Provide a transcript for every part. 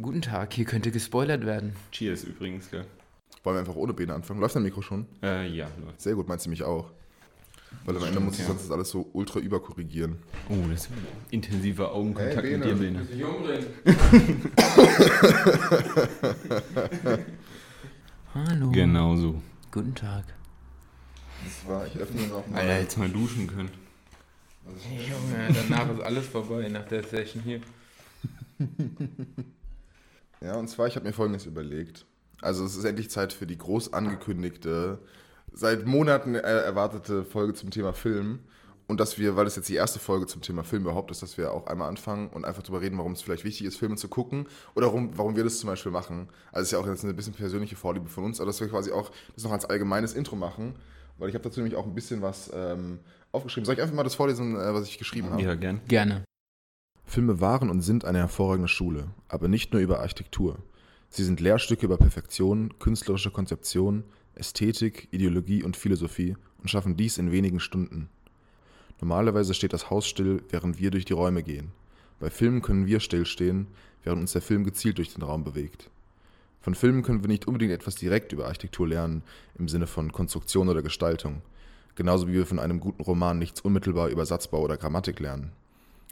Guten Tag, hier könnte gespoilert werden. Cheers übrigens, gell? Wollen wir einfach ohne Bene anfangen? Läuft dein Mikro schon? Äh, ja, läuft. Sehr gut, meinst du mich auch? Weil am Ende muss ich ja. sonst das alles so ultra überkorrigieren. Oh, das ist intensiver Augenkontakt Hey, mit dir, Bene. Bene. Hallo. Genau so. Guten Tag. Das war, ich öffne noch mal. Alter, jetzt mal duschen können. Junge, danach ist alles vorbei, nach der Session hier. Ja, und zwar, ich habe mir Folgendes überlegt. Also es ist endlich Zeit für die groß angekündigte, seit Monaten äh, erwartete Folge zum Thema Film. Und dass wir, weil das jetzt die erste Folge zum Thema Film überhaupt ist, dass wir auch einmal anfangen und einfach darüber reden, warum es vielleicht wichtig ist, Filme zu gucken oder warum, warum wir das zum Beispiel machen. Also es ist ja auch jetzt eine bisschen persönliche Vorliebe von uns, aber dass wir quasi auch das noch als allgemeines Intro machen, weil ich habe dazu nämlich auch ein bisschen was ähm, aufgeschrieben. Soll ich einfach mal das vorlesen, äh, was ich geschrieben habe? Ja, gern. Gerne. Filme waren und sind eine hervorragende Schule, aber nicht nur über Architektur. Sie sind Lehrstücke über Perfektion, künstlerische Konzeption, Ästhetik, Ideologie und Philosophie und schaffen dies in wenigen Stunden. Normalerweise steht das Haus still, während wir durch die Räume gehen. Bei Filmen können wir stillstehen, während uns der Film gezielt durch den Raum bewegt. Von Filmen können wir nicht unbedingt etwas direkt über Architektur lernen, im Sinne von Konstruktion oder Gestaltung, genauso wie wir von einem guten Roman nichts unmittelbar über Satzbau oder Grammatik lernen.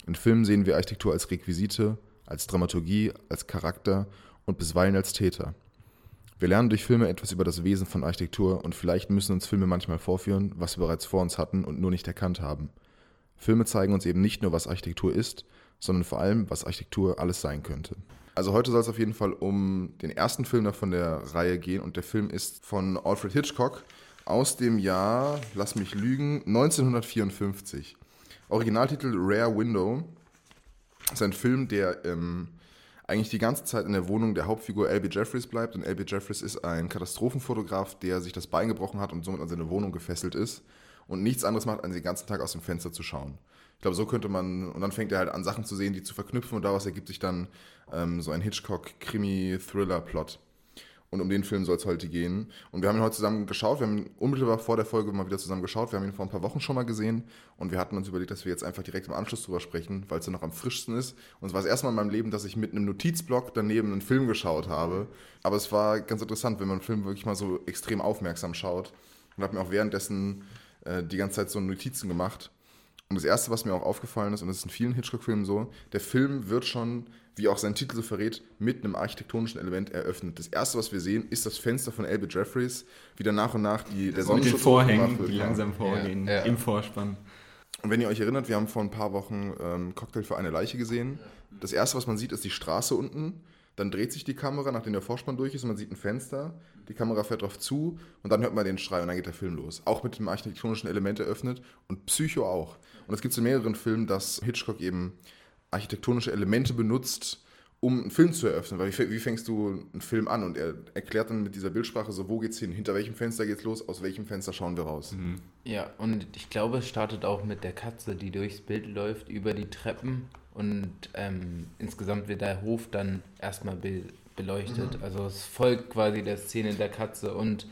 In Filmen sehen wir Architektur als Requisite, als Dramaturgie, als Charakter und bisweilen als Täter. Wir lernen durch Filme etwas über das Wesen von Architektur und vielleicht müssen uns Filme manchmal vorführen, was wir bereits vor uns hatten und nur nicht erkannt haben. Filme zeigen uns eben nicht nur, was Architektur ist, sondern vor allem, was Architektur alles sein könnte. Also heute soll es auf jeden Fall um den ersten Film noch von der Reihe gehen und der Film ist von Alfred Hitchcock aus dem Jahr, lass mich lügen, 1954. Originaltitel Rare Window. Ist ein Film, der ähm, eigentlich die ganze Zeit in der Wohnung der Hauptfigur L.B. Jeffries bleibt. Und L.B. Jeffries ist ein Katastrophenfotograf, der sich das Bein gebrochen hat und somit an seine Wohnung gefesselt ist und nichts anderes macht, als den ganzen Tag aus dem Fenster zu schauen. Ich glaube, so könnte man, und dann fängt er halt an, Sachen zu sehen, die zu verknüpfen und daraus ergibt sich dann ähm, so ein Hitchcock-Krimi-Thriller-Plot. Und um den Film soll es heute gehen. Und wir haben ihn heute zusammen geschaut. Wir haben ihn unmittelbar vor der Folge mal wieder zusammen geschaut. Wir haben ihn vor ein paar Wochen schon mal gesehen. Und wir hatten uns überlegt, dass wir jetzt einfach direkt im Anschluss drüber sprechen, weil es ja noch am frischsten ist. Und es war das erste Mal in meinem Leben, dass ich mit einem Notizblock daneben einen Film geschaut habe. Aber es war ganz interessant, wenn man einen Film wirklich mal so extrem aufmerksam schaut. Und habe mir auch währenddessen äh, die ganze Zeit so Notizen gemacht. Und das Erste, was mir auch aufgefallen ist, und das ist in vielen Hitchcock-Filmen so, der Film wird schon, wie auch sein Titel so verrät, mit einem architektonischen Element eröffnet. Das Erste, was wir sehen, ist das Fenster von L.B. Jeffries, wie dann nach und nach die, der Mit den Sonnenschutz Vorhängen, wird. die langsam vorgehen, Ja, ja. im Vorspann. Und wenn ihr euch erinnert, wir haben vor ein paar Wochen ähm, Cocktail für eine Leiche gesehen. Das Erste, was man sieht, ist die Straße unten. Dann dreht sich die Kamera, nachdem der Vorspann durch ist, und man sieht ein Fenster. Die Kamera fährt drauf zu und dann hört man den Schrei und dann geht der Film los. Auch mit dem architektonischen Element eröffnet und Psycho auch. Und es gibt in mehreren Filmen, dass Hitchcock eben architektonische Elemente benutzt, um einen Film zu eröffnen. Weil wie, fäng- wie fängst du einen Film an? Und er erklärt dann mit dieser Bildsprache so, wo geht's hin, hinter welchem Fenster geht's los, aus welchem Fenster schauen wir raus. Ja, und ich glaube, es startet auch mit der Katze, die durchs Bild läuft, über die Treppen. Und ähm, insgesamt wird der Hof dann erstmal be beleuchtet. Also es folgt quasi der Szene der Katze. Und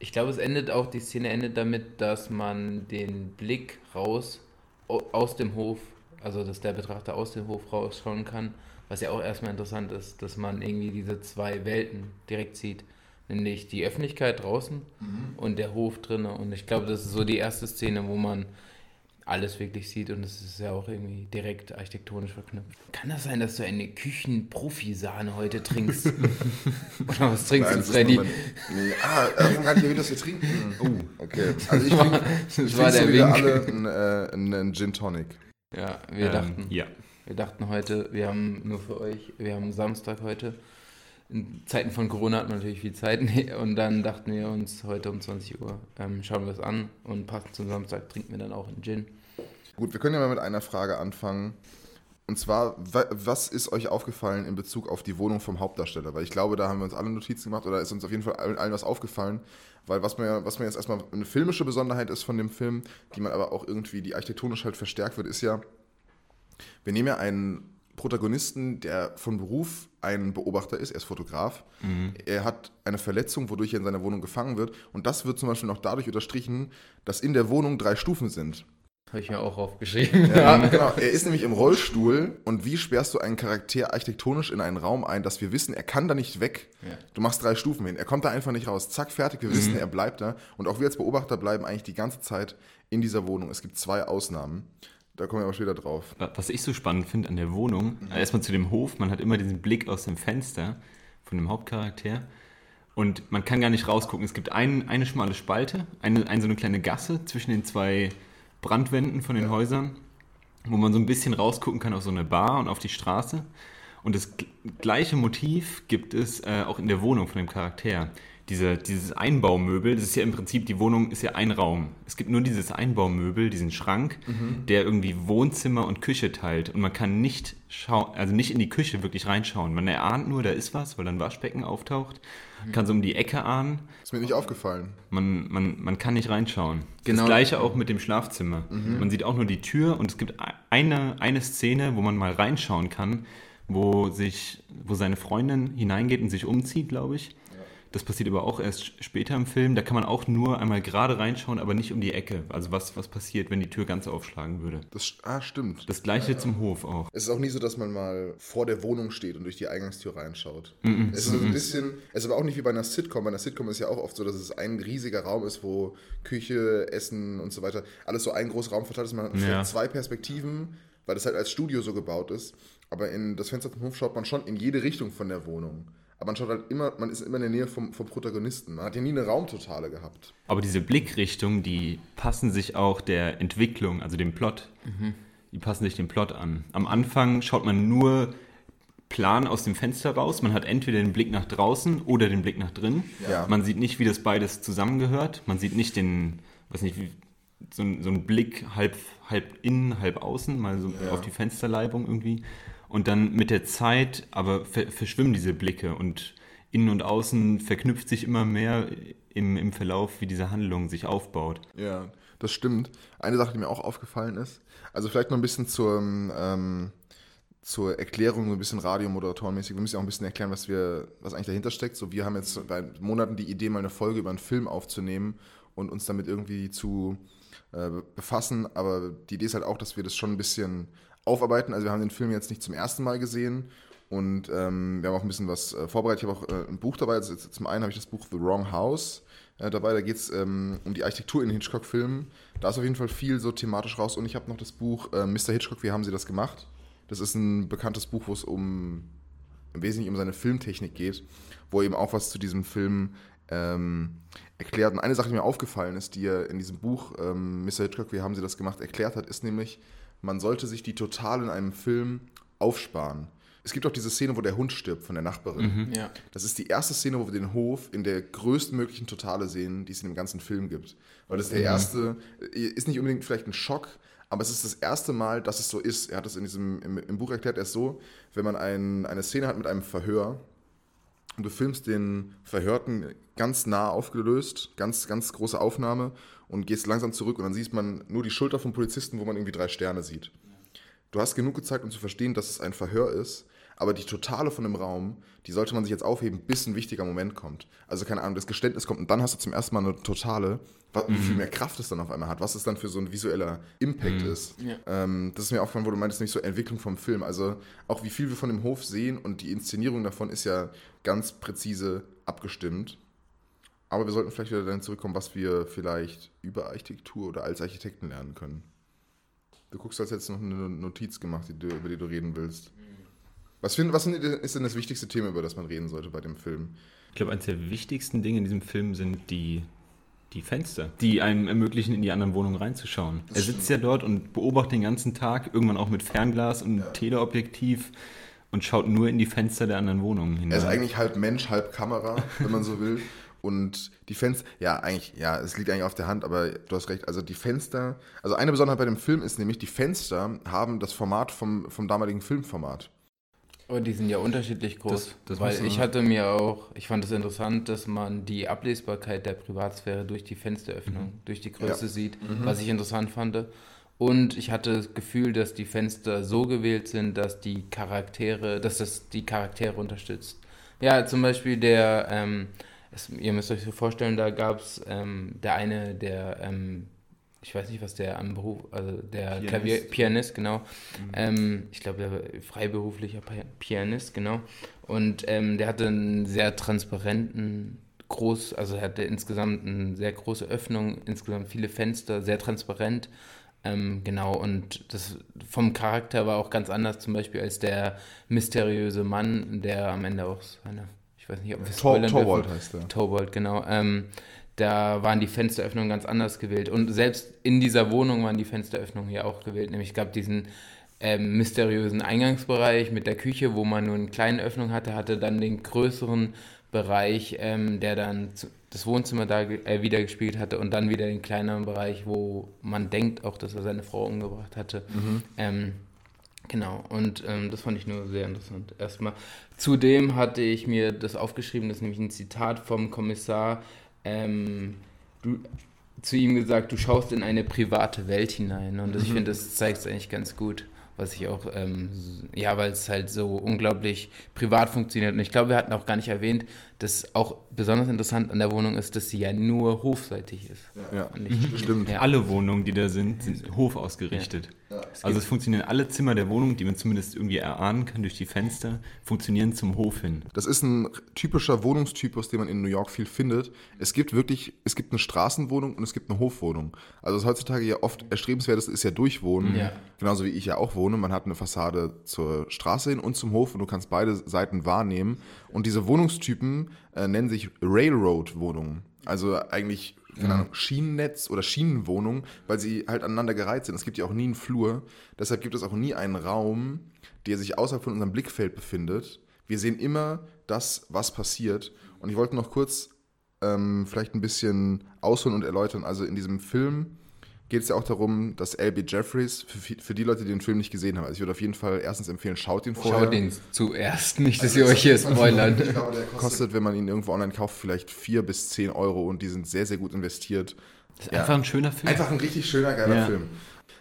ich glaube, es endet auch, die Szene endet damit, dass man den Blick raus au- aus dem Hof, also dass der Betrachter aus dem Hof rausschauen kann. Was ja auch erstmal interessant ist, dass man irgendwie diese zwei Welten direkt sieht. Nämlich die Öffentlichkeit draußen und der Hof drinnen. Und ich glaube, das ist so die erste Szene, wo man alles wirklich sieht und es ist ja auch irgendwie direkt architektonisch verknüpft. Kann das sein, dass du eine Küchen-Profi-Sahne heute trinkst? Oder was trinkst Nein, du, das Freddy? mein- Nee, ah, gar nicht erwähnt, dass wir trinken. Oh, okay. Also ich trinke Das war der so Wink. alle einen, äh, einen, einen Gin Tonic. Ja, wir Ähm, dachten, Ja. wir dachten heute, wir haben nur für euch, wir haben Samstag heute. In Zeiten von Corona hat man natürlich viel Zeit und dann dachten wir uns heute um 20 Uhr, ähm, schauen wir es an und passend zum Samstag trinken wir dann auch einen Gin. Gut, wir können ja mal mit einer Frage anfangen. Und zwar, wa- was ist euch aufgefallen in Bezug auf die Wohnung vom Hauptdarsteller? Weil ich glaube, da haben wir uns alle Notizen gemacht oder ist uns auf jeden Fall allen, was aufgefallen. Weil was mir, was mir jetzt erstmal eine filmische Besonderheit ist von dem Film, die man aber auch irgendwie, die architektonisch halt verstärkt wird, ist ja, wir nehmen ja einen Protagonisten, der von Beruf ein Beobachter ist, er ist Fotograf. Er hat eine Verletzung, wodurch er in seiner Wohnung gefangen wird. Und das wird zum Beispiel noch dadurch unterstrichen, dass in der Wohnung drei Stufen sind. Habe ich mir auch aufgeschrieben. Ja, genau. Er ist nämlich im Rollstuhl und wie sperrst du einen Charakter architektonisch in einen Raum ein, dass wir wissen, er kann da nicht weg. Ja. Du machst drei Stufen hin. Er kommt da einfach nicht raus. Zack, fertig. Wir wissen, er bleibt da. Und auch wir als Beobachter bleiben eigentlich die ganze Zeit in dieser Wohnung. Es gibt zwei Ausnahmen. Da kommen wir aber später drauf. Was ich so spannend finde an der Wohnung, erstmal zu dem Hof, man hat immer diesen Blick aus dem Fenster von dem Hauptcharakter und man kann gar nicht rausgucken. Es gibt ein, eine schmale Spalte, eine, eine so eine kleine Gasse zwischen den zwei Brandwänden von den Häusern, wo man so ein bisschen rausgucken kann auf so eine Bar und auf die Straße. Und das gleiche Motiv gibt es äh, auch in der Wohnung von dem Charakter. Diese, dieses Einbaumöbel, das ist ja im Prinzip, die Wohnung ist ja ein Raum. Es gibt nur dieses Einbaumöbel, diesen Schrank, der irgendwie Wohnzimmer und Küche teilt. Und man kann nicht schauen, also nicht in die Küche wirklich reinschauen. Man erahnt nur, da ist was, weil dann Waschbecken auftaucht. Man kann so um die Ecke ahnen. Ist mir nicht aufgefallen. Man, man, man kann nicht reinschauen. Genau. Das gleiche auch mit dem Schlafzimmer. Man sieht auch nur die Tür und es gibt eine, eine Szene, wo man mal reinschauen kann, wo, sich, wo seine Freundin hineingeht und sich umzieht, glaube ich. Das passiert aber auch erst später im Film. Da kann man auch nur einmal gerade reinschauen, aber nicht um die Ecke. Also was, was passiert, wenn die Tür ganz aufschlagen würde. Das, ah, stimmt. Das gleiche zum Hof auch. Es ist auch nie so, dass man mal vor der Wohnung steht und durch die Eingangstür reinschaut. Mhm. Es ist so ein bisschen, es ist aber auch nicht wie bei einer Sitcom. Bei einer Sitcom ist ja auch oft so, dass es ein riesiger Raum ist, wo Küche, Essen und so weiter, alles so ein großer Raum verteilt ist. Man hat Ja. vielleicht zwei Perspektiven, weil das halt als Studio so gebaut ist. Aber in das Fenster vom Hof schaut man schon in jede Richtung von der Wohnung. Aber man schaut halt immer, man ist immer in der Nähe vom, vom Protagonisten. Man hat ja nie eine Raumtotale gehabt. Aber diese Blickrichtungen, die passen sich auch der Entwicklung, also dem Plot, die passen sich dem Plot an. Am Anfang schaut man nur plan aus dem Fenster raus. Man hat entweder den Blick nach draußen oder den Blick nach drin. Ja. Man sieht nicht, wie das beides zusammengehört. Man sieht nicht den, weiß nicht, wie, so, ein- so ein Blick halb, halb innen, halb außen, mal so Ja. auf die Fensterleibung irgendwie. Und dann mit der Zeit aber ver verschwimmen diese Blicke und innen und außen verknüpft sich immer mehr im, im Verlauf, wie diese Handlung sich aufbaut. Ja, das stimmt. Eine Sache, die mir auch aufgefallen ist, also vielleicht noch ein bisschen zur, ähm, zur Erklärung, so ein bisschen radiomoderatorenmäßig. Wir müssen ja auch ein bisschen erklären, was wir, was eigentlich dahinter steckt. So, wir haben jetzt bei Monaten die Idee, mal eine Folge über einen Film aufzunehmen und uns damit irgendwie zu äh, befassen. Aber die Idee ist halt auch, dass wir das schon ein bisschen aufarbeiten. Also wir haben den Film jetzt nicht zum ersten Mal gesehen und ähm, wir haben auch ein bisschen was äh, vorbereitet. Ich habe auch äh, ein Buch dabei. Also zum einen habe ich das Buch The Wrong House äh, dabei. Da geht es ähm, um die Architektur in Hitchcock-Filmen. Da ist auf jeden Fall viel so thematisch raus. Und ich habe noch das Buch äh, Mr. Hitchcock, wie haben Sie das gemacht? Das ist ein bekanntes Buch, wo es um im Wesentlichen um seine Filmtechnik geht, wo er eben auch was zu diesem Film ähm, erklärt. Und eine Sache, die mir aufgefallen ist, die er in diesem Buch ähm, Mr. Hitchcock, wie haben Sie das gemacht, erklärt hat, ist nämlich, man sollte sich die total in einem Film aufsparen. Es gibt auch diese Szene, wo der Hund stirbt von der Nachbarin. Ja. Das ist die erste Szene, wo wir den Hof in der größtmöglichen Totale sehen, die es in dem ganzen Film gibt. Weil das ist der erste, ist nicht unbedingt vielleicht ein Schock, aber es ist das erste Mal, dass es so ist. Er hat es in diesem, im, im Buch erklärt, er ist so, wenn man ein, eine Szene hat mit einem Verhör und du filmst den Verhörten ganz nah aufgelöst, ganz, ganz große Aufnahme und gehst langsam zurück und dann sieht man nur die Schulter vom Polizisten, wo man irgendwie drei Sterne sieht. Du hast genug gezeigt, um zu verstehen, dass es ein Verhör ist, aber die Totale von dem Raum, die sollte man sich jetzt aufheben, bis ein wichtiger Moment kommt. Also keine Ahnung, das Geständnis kommt und dann hast du zum ersten Mal eine Totale, wie viel mehr Kraft es dann auf einmal hat, was es dann für so ein visueller Impact ist. Ja. Ähm, das ist mir aufgefallen, wo du meintest, nicht so Entwicklung vom Film. Also auch wie viel wir von dem Hof sehen und die Inszenierung davon ist ja ganz präzise abgestimmt. Aber wir sollten vielleicht wieder dann zurückkommen, was wir vielleicht über Architektur oder als Architekten lernen können. Du guckst, als hättest du noch eine Notiz gemacht, die du, über die du reden willst. Was, find, was ist denn das wichtigste Thema, über das man reden sollte bei dem Film? Ich glaube, eines der wichtigsten Dinge in diesem Film sind die, die Fenster, die einem ermöglichen, in die anderen Wohnungen reinzuschauen. er sitzt ja dort und beobachtet den ganzen Tag, irgendwann auch mit Fernglas und Teleobjektiv und schaut nur in die Fenster der anderen Wohnungen hinein. Er ist eigentlich halb Mensch, halb Kamera, wenn man so will. Und die Fenster, ja, eigentlich, ja, es liegt eigentlich auf der Hand, aber du hast recht. Also die Fenster, also eine Besonderheit bei dem Film ist nämlich, die Fenster haben das Format vom, vom damaligen Filmformat. Aber die sind ja unterschiedlich groß. Das- das weil ich hatte mir auch, ich fand es interessant, dass man die Ablesbarkeit der Privatsphäre durch die Fensteröffnung, durch die Größe Ja. sieht, was ich interessant fand. Und ich hatte das Gefühl, dass die Fenster so gewählt sind, dass die Charaktere, dass das die Charaktere unterstützt. Ja, zum Beispiel der, ähm, es, ihr müsst euch so vorstellen, da gab es ähm, der eine, der ähm, ich weiß nicht, was der am Beruf, also der Pianist. Klavier, Pianist, genau. Ähm, ich glaube, der war freiberuflicher Pi- Pianist, genau. Und ähm, der hatte einen sehr transparenten, groß, also er hatte insgesamt eine sehr große Öffnung, insgesamt viele Fenster, sehr transparent. Ähm, genau, und das vom Charakter war auch ganz anders, zum Beispiel als der mysteriöse Mann, der am Ende auch seine, weiß nicht, ob wir Tor, Torwald dürfen. heißt der. Torwald, genau. Ähm, da waren die Fensteröffnungen ganz anders gewählt. Und selbst in dieser Wohnung waren die Fensteröffnungen hier auch gewählt. Nämlich es gab diesen ähm, mysteriösen Eingangsbereich mit der Küche, wo man nur eine kleine Öffnung hatte, hatte dann den größeren Bereich, ähm, der dann zu, das Wohnzimmer da äh, wieder gespielt hatte und dann wieder den kleineren Bereich, wo man denkt auch, dass er seine Frau umgebracht hatte. Ähm, Genau, und ähm, das fand ich nur sehr interessant. Erstmal. Zudem hatte ich mir das aufgeschrieben, das ist nämlich ein Zitat vom Kommissar. Ähm, du, zu ihm gesagt, du schaust in eine private Welt hinein. Und ich finde, das zeigt es eigentlich ganz gut, was ich auch, ähm, ja, weil es halt so unglaublich privat funktioniert. Und ich glaube, wir hatten auch gar nicht erwähnt, dass auch besonders interessant an der Wohnung ist, dass sie ja nur hofseitig ist. Ja, Und ich, stimmt. Ja. Alle Wohnungen, die da sind, sind hof ausgerichtet. also es funktionieren alle Zimmer der Wohnung, die man zumindest irgendwie erahnen kann durch die Fenster, funktionieren zum Hof hin. Das ist ein typischer Wohnungstypus, den man in New York viel findet. Es gibt wirklich, es gibt eine Straßenwohnung und es gibt eine Hofwohnung. Also was heutzutage ja oft erstrebenswert ist, ist ja Durchwohnen. Ja. Genauso wie ich ja auch wohne. Man hat eine Fassade zur Straße hin und zum Hof und du kannst beide Seiten wahrnehmen. Und diese Wohnungstypen äh, nennen sich Railroad-Wohnungen. Also eigentlich keine Ahnung, Schienennetz oder Schienenwohnungen, weil sie halt aneinander gereiht sind. Es gibt ja auch nie einen Flur. Deshalb gibt es auch nie einen Raum, der sich außerhalb von unserem Blickfeld befindet. Wir sehen immer das, was passiert. Und ich wollte noch kurz ähm, vielleicht ein bisschen ausholen und erläutern. Also in diesem Film geht es ja auch darum, dass L.B. Jeffries, für, für die Leute, die den Film nicht gesehen haben, also ich würde auf jeden Fall erstens empfehlen, schaut ihn vorher. Schaut den zuerst, nicht, dass ihr euch hier spoilern. Kostet, wenn man ihn irgendwo online kauft, vielleicht 4 bis 10 Euro und die sind sehr, sehr gut investiert. Das ist einfach ein schöner Film. Einfach ein richtig schöner, geiler Ja. Film.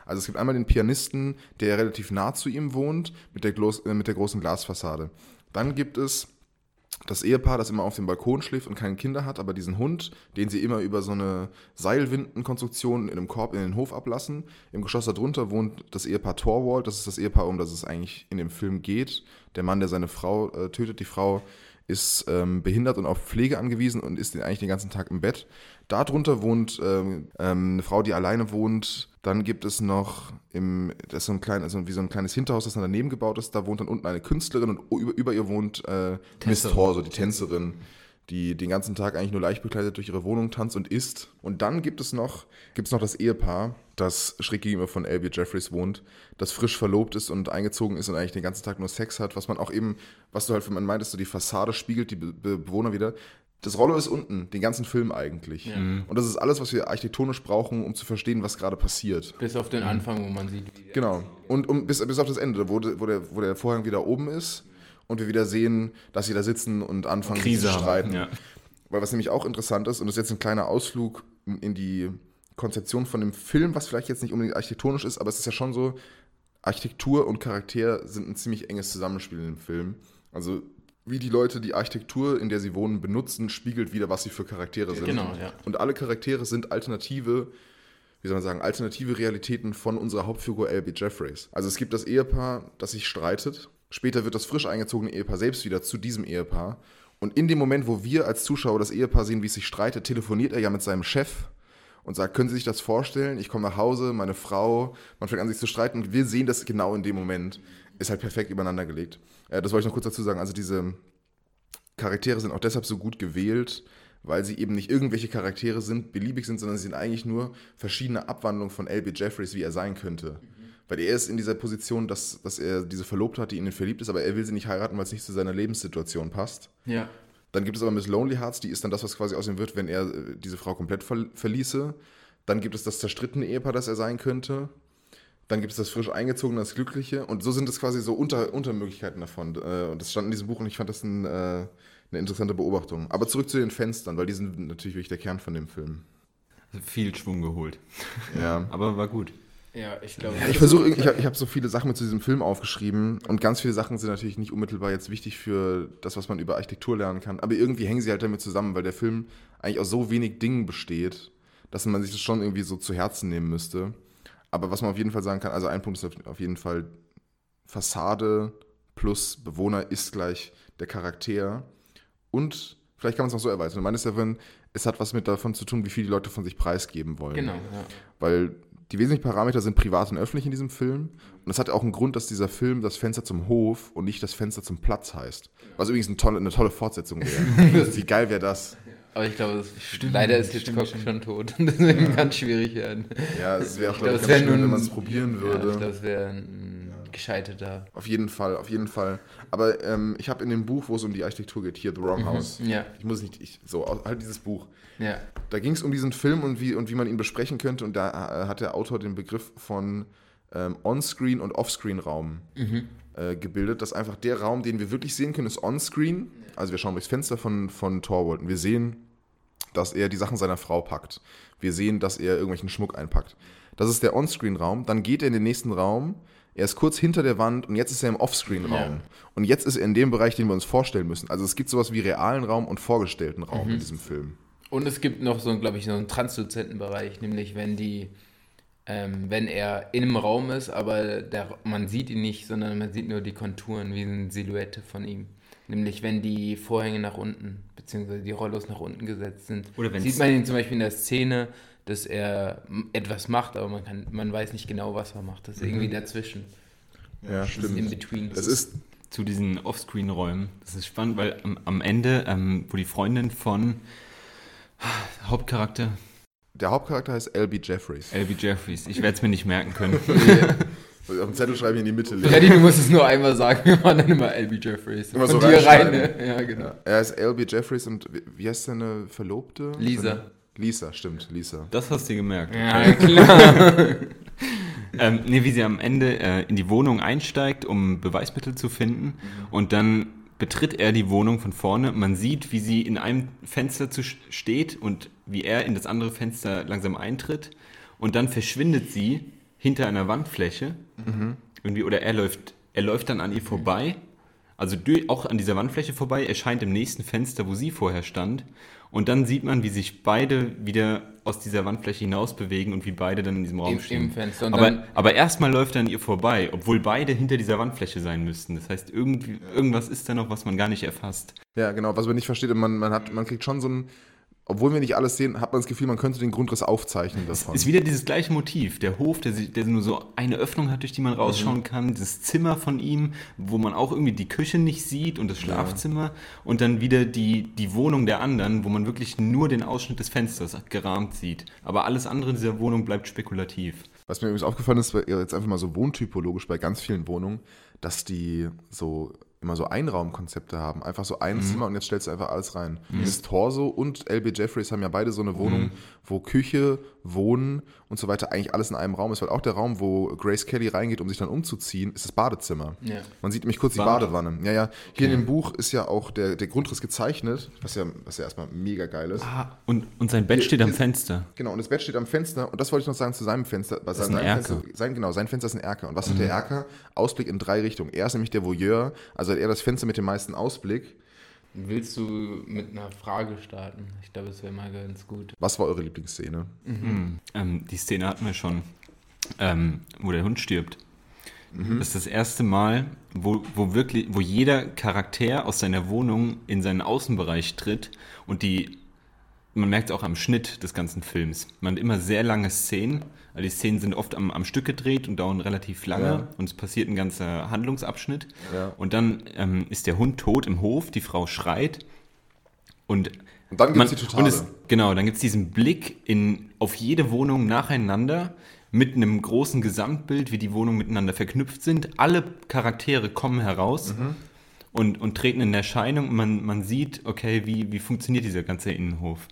Also es gibt einmal den Pianisten, der relativ nah zu ihm wohnt, mit der, Glos äh, mit der großen Glasfassade. Dann gibt es das Ehepaar, das immer auf dem Balkon schläft und keine Kinder hat, aber diesen Hund, den sie immer über so eine Seilwindenkonstruktion in einem Korb in den Hof ablassen. Im Geschoss darunter wohnt das Ehepaar Torwald, das ist das Ehepaar, um das es eigentlich in dem Film geht. Der Mann, der seine Frau äh, tötet, die Frau ist ähm, behindert und auf Pflege angewiesen und ist eigentlich den ganzen Tag im Bett. Darunter wohnt ähm, ähm, eine Frau, die alleine wohnt. Dann gibt es noch im, das ist so ein klein, also wie so ein kleines Hinterhaus, das dann daneben gebaut ist. Da wohnt dann unten eine Künstlerin und über, über ihr wohnt äh, Miss. Torso, die Tänzerin, die den ganzen Tag eigentlich nur leicht bekleidet durch ihre Wohnung tanzt und isst. Und dann gibt es noch, gibt es noch das Ehepaar, das schräg gegenüber von L.B. Jeffries wohnt, das frisch verlobt ist und eingezogen ist und eigentlich den ganzen Tag nur Sex hat, was man auch eben, was du halt von man meintest, so die Fassade spiegelt die Be Be Bewohner wieder. Das Rollo ist unten, den ganzen Film eigentlich. Und das ist alles, was wir architektonisch brauchen, um zu verstehen, was gerade passiert. Bis auf den Anfang, wo man sieht, wie der Genau. Und um, bis, bis auf das Ende, wo, wo, der, wo der Vorhang wieder oben ist und wir wieder sehen, dass sie da sitzen und anfangen Krise zu haben, streiten. ja. Weil was nämlich auch interessant ist, und das ist jetzt ein kleiner Ausflug in die Konzeption von dem Film, was vielleicht jetzt nicht unbedingt architektonisch ist, aber es ist ja schon so, Architektur und Charakter sind ein ziemlich enges Zusammenspiel in dem Film. Also wie die Leute die Architektur, in der sie wohnen, benutzen, spiegelt wieder, was sie für Charaktere sind. Genau, ja. Und alle Charaktere sind alternative, wie soll man sagen, alternative Realitäten von unserer Hauptfigur L.B. Jeffreys. Also es gibt das Ehepaar, das sich streitet. Später wird das frisch eingezogene Ehepaar selbst wieder zu diesem Ehepaar. Und in dem Moment, wo wir als Zuschauer das Ehepaar sehen, wie es sich streitet, telefoniert er ja mit seinem Chef und sagt, können Sie sich das vorstellen? Ich komme nach Hause, meine Frau, man fängt an sich zu streiten und wir sehen das genau in dem Moment. Ist halt perfekt übereinander gelegt. Äh, das wollte ich noch kurz dazu sagen. Also diese Charaktere sind auch deshalb so gut gewählt, weil sie eben nicht irgendwelche Charaktere sind, beliebig sind, sondern sie sind eigentlich nur verschiedene Abwandlungen von L.B. Jeffreys, wie er sein könnte. Weil er ist in dieser Position, dass, dass er diese Verlobte hat, die in ihn verliebt ist, aber er will sie nicht heiraten, weil es nicht zu seiner Lebenssituation passt. Ja. Dann gibt es aber Miss Lonely Hearts, die ist dann das, was quasi aus ihm wird, wenn er äh, diese Frau komplett ver verließe. Dann gibt es das zerstrittene Ehepaar, das er sein könnte. Dann gibt es das frisch eingezogene, das Glückliche. Und so sind es quasi so Unter Untermöglichkeiten davon. Äh, Und das stand in diesem Buch und ich fand das ein, äh, eine interessante Beobachtung. Aber zurück zu den Fenstern, weil die sind natürlich wirklich der Kern von dem Film. Viel Schwung geholt. Ja. Aber war gut. Ja, ich glaube. Ich versuche, ich habe ich hab so viele Sachen mit zu diesem Film aufgeschrieben und ganz viele Sachen sind natürlich nicht unmittelbar jetzt wichtig für das, was man über Architektur lernen kann, aber irgendwie hängen sie halt damit zusammen, weil der Film eigentlich aus so wenig Dingen besteht, dass man sich das schon irgendwie so zu Herzen nehmen müsste. Aber was man auf jeden Fall sagen kann, also ein Punkt ist auf, jeden Fall Fassade plus Bewohner ist gleich der Charakter. Und vielleicht kann man es auch so erweitern. Meines Erachtens, es hat was mit davon zu tun, wie viel die Leute von sich preisgeben wollen. Genau, ja. Weil die wesentlichen Parameter sind privat und öffentlich in diesem Film. Und das hat auch einen Grund, dass dieser Film das Fenster zum Hof und nicht das Fenster zum Platz heißt. Was übrigens eine tolle, eine tolle Fortsetzung wäre. Wie geil wäre das? Aber ich glaube, es- leider ist Hitchcock schon tot. Deswegen kann es schwierig werden. Ja, es wäre auch, Ich glaube glaube, ich, es ganz schön, wenn man es probieren Ja, ich würde. glaube, es wäre ein gescheiterter. auf jeden Fall, auf jeden Fall. Aber ähm, ich habe in dem Buch, wo es um die Architektur geht, hier The Wrong House. Ja, Ich muss nicht, ich, so, halt dieses Buch. ja. Da ging es um diesen Film und wie, und wie man ihn besprechen könnte. Und da äh, hat der Autor den Begriff von ähm, On-Screen und Off-Screen-Raum äh, gebildet. Dass einfach der Raum, den wir wirklich sehen können, ist On-Screen. Also wir schauen durchs Fenster von, von Torwald und wir sehen, dass er die Sachen seiner Frau packt. Wir sehen, dass er irgendwelchen Schmuck einpackt. Das ist der On-Screen-Raum. Dann geht er in den nächsten Raum. Er ist kurz hinter der Wand und jetzt ist er im Off-Screen-Raum. Ja. Und jetzt ist er in dem Bereich, den wir uns vorstellen müssen. Also es gibt sowas wie realen Raum und vorgestellten Raum in diesem Film. Und es gibt noch so, glaube ich, so einen transluzenten Bereich, nämlich wenn die, ähm, wenn er im Raum ist, aber der, man sieht ihn nicht, sondern man sieht nur die Konturen, wie eine Silhouette von ihm. Nämlich wenn die Vorhänge nach unten, beziehungsweise die Rollos nach unten gesetzt sind. Oder sieht man ihn zum Beispiel in der Szene, dass er etwas macht, aber man, kann, man weiß nicht genau, was er macht. Das ist irgendwie dazwischen. Ja, Das ist in stimmt. between. Es ist, zu diesen Offscreen-Räumen. Das ist spannend, weil am, am Ende, ähm, wo die Freundin von Hauptcharakter der Hauptcharakter heißt L.B. Jeffries. L.B. Jeffries, ich werde es mir nicht merken können. Ich auf den Zettel schreiben, hier in die Mitte. Freddy, du musst es nur einmal sagen, wir waren dann immer LB Jeffries. Immer so Von dir rein. ne? Ja, genau. Er ist L.B. Jeffries und wie- wie heißt seine Verlobte? Lisa. Lisa, stimmt, Lisa. Das hast du gemerkt. Ja, klar. Ähm, nee, wie sie am Ende äh, in die Wohnung einsteigt, um Beweismittel zu finden. Und dann betritt er die Wohnung von vorne. Man sieht, wie sie in einem Fenster zu steht und wie er in das andere Fenster langsam eintritt. Und dann verschwindet sie hinter einer Wandfläche. Irgendwie, oder er läuft, er läuft dann an ihr vorbei. Also auch an dieser Wandfläche vorbei, erscheint im nächsten Fenster, wo sie vorher stand. Und dann sieht man, wie sich beide wieder aus dieser Wandfläche hinaus bewegen und wie beide dann in diesem Raum Im- stehen. im Fenster. Und aber, dann- aber erstmal läuft er an ihr vorbei, obwohl beide hinter dieser Wandfläche sein müssten. Das heißt, irgendwie, irgendwas ist da noch, was man gar nicht erfasst. Ja, genau, was man nicht versteht, man, man, hat, man kriegt schon so ein, obwohl wir nicht alles sehen, hat man das Gefühl, man könnte den Grundriss aufzeichnen davon. Ist wieder dieses gleiche Motiv. Der Hof, der, der nur so eine Öffnung hat, durch die man Mhm. rausschauen kann. Das Zimmer von ihm, wo man auch irgendwie die Küche nicht sieht und das Schlafzimmer. Und dann wieder die, die Wohnung der anderen, wo man wirklich nur den Ausschnitt des Fensters gerahmt sieht. Aber alles andere in dieser Wohnung bleibt spekulativ. Was mir übrigens aufgefallen ist, jetzt einfach mal so wohntypologisch bei ganz vielen Wohnungen, dass die so immer so Einraumkonzepte haben. Einfach so ein Zimmer und jetzt stellst du einfach alles rein. Dieses Torso und LB Jeffries haben ja beide so eine Wohnung, wo Küche, Wohnen und so weiter eigentlich alles in einem Raum ist, weil auch der Raum, wo Grace Kelly reingeht, um sich dann umzuziehen, ist das Badezimmer. Ja. Man sieht nämlich kurz die Bad. Badewanne. Ja, ja. Hier in dem Buch ist ja auch der, der Grundriss gezeichnet, was ja, was ja erstmal mega geil ist. Ah, und, und sein Bett Hier- steht am hier- Fenster. Genau, und das Bett steht am Fenster. Und das wollte ich noch sagen zu seinem Fenster. Was ist sein ein Erker. Fenster, sein, genau, sein Fenster ist ein Erker. Und was hat der Erker? Ausblick in drei Richtungen. Er ist nämlich der Voyeur, also hat er das Fenster mit dem meisten Ausblick. Willst du mit einer Frage starten? Ich glaube, es wäre mal ganz gut. Was war eure Lieblingsszene? Ähm, die Szene hatten wir schon, ähm, wo der Hund stirbt. Das ist das erste Mal, wo, wo wirklich, wo jeder Charakter aus seiner Wohnung in seinen Außenbereich tritt und die, man merkt es auch am Schnitt des ganzen Films. Man hat immer sehr lange Szenen, weil die Szenen sind oft am, am Stück gedreht und dauern relativ lange Ja. und es passiert ein ganzer Handlungsabschnitt. Ja. Und dann ähm, ist der Hund tot im Hof, die Frau schreit und Und dann gibt es die und Totale. es, genau, dann gibt es diesen Blick in, auf jede Wohnung nacheinander mit einem großen Gesamtbild, wie die Wohnungen miteinander verknüpft sind. Alle Charaktere kommen heraus Mhm. Und, und treten in Erscheinung. Und man, man sieht, okay, wie, wie funktioniert dieser ganze Innenhof.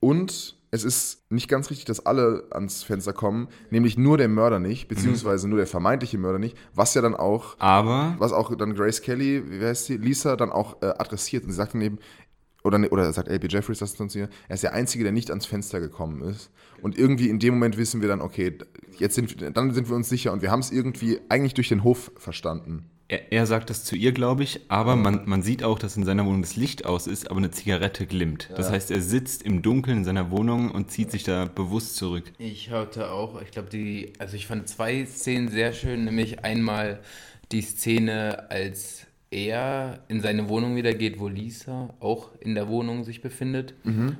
Und es ist nicht ganz richtig, dass alle ans Fenster kommen, nämlich nur der Mörder nicht, beziehungsweise nur der vermeintliche Mörder nicht, was ja dann auch, Aber was auch dann Grace Kelly, wie heißt sie, Lisa, dann auch äh, adressiert. Und sie sagt dann eben, oder, ne- oder sagt LB Jeffries das zu ihr, er ist der Einzige, der nicht ans Fenster gekommen ist. Und irgendwie in dem Moment wissen wir dann, okay, jetzt sind, wir- dann sind wir uns sicher und wir haben es irgendwie eigentlich durch den Hof verstanden. Er, er sagt das zu ihr, glaube ich, aber man, man sieht auch, dass in seiner Wohnung das Licht aus ist, aber eine Zigarette glimmt. Das heißt, er sitzt im Dunkeln in seiner Wohnung und zieht sich da bewusst zurück. Ich hatte auch, ich glaube, die, also ich fand zwei Szenen sehr schön, nämlich einmal die Szene, als er in seine Wohnung wieder geht, wo Lisa auch in der Wohnung sich befindet.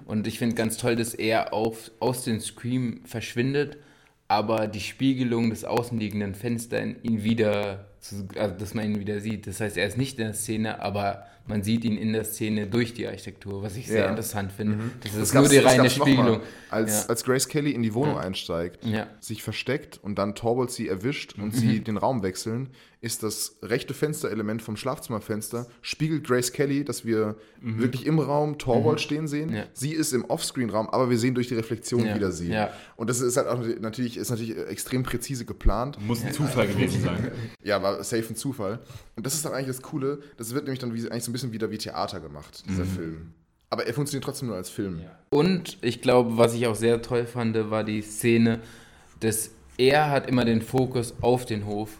Und ich finde ganz toll, dass er auf, aus dem Scream verschwindet, aber die Spiegelung des außenliegenden Fensters ihn wieder, also dass man ihn wieder sieht. Das heißt, er ist nicht in der Szene, aber man sieht ihn in der Szene durch die Architektur, was ich sehr Ja. interessant finde. Das Das ist nur die reine. Spiegelung. Als, Ja. als Grace Kelly in die Wohnung einsteigt, Ja. sich versteckt und dann Torvald sie erwischt und sie den Raum wechseln, ist das rechte Fensterelement vom Schlafzimmerfenster, spiegelt Grace Kelly, dass wir wirklich im Raum Torvald stehen sehen. Ja. Sie ist im Offscreen-Raum, aber wir sehen durch die Reflexion Ja. wieder sie. Ja. Und das ist halt auch natürlich, ist natürlich extrem präzise geplant. Muss ein Zufall gewesen sein. Ja, war safe ein Zufall. Und das ist dann eigentlich das Coole. Das wird nämlich dann wie, eigentlich so ein bisschen wieder wie Theater gemacht, dieser Film. Aber er funktioniert trotzdem nur als Film. Und ich glaube, was ich auch sehr toll fand, war die Szene, dass er hat immer den Fokus auf den Hof.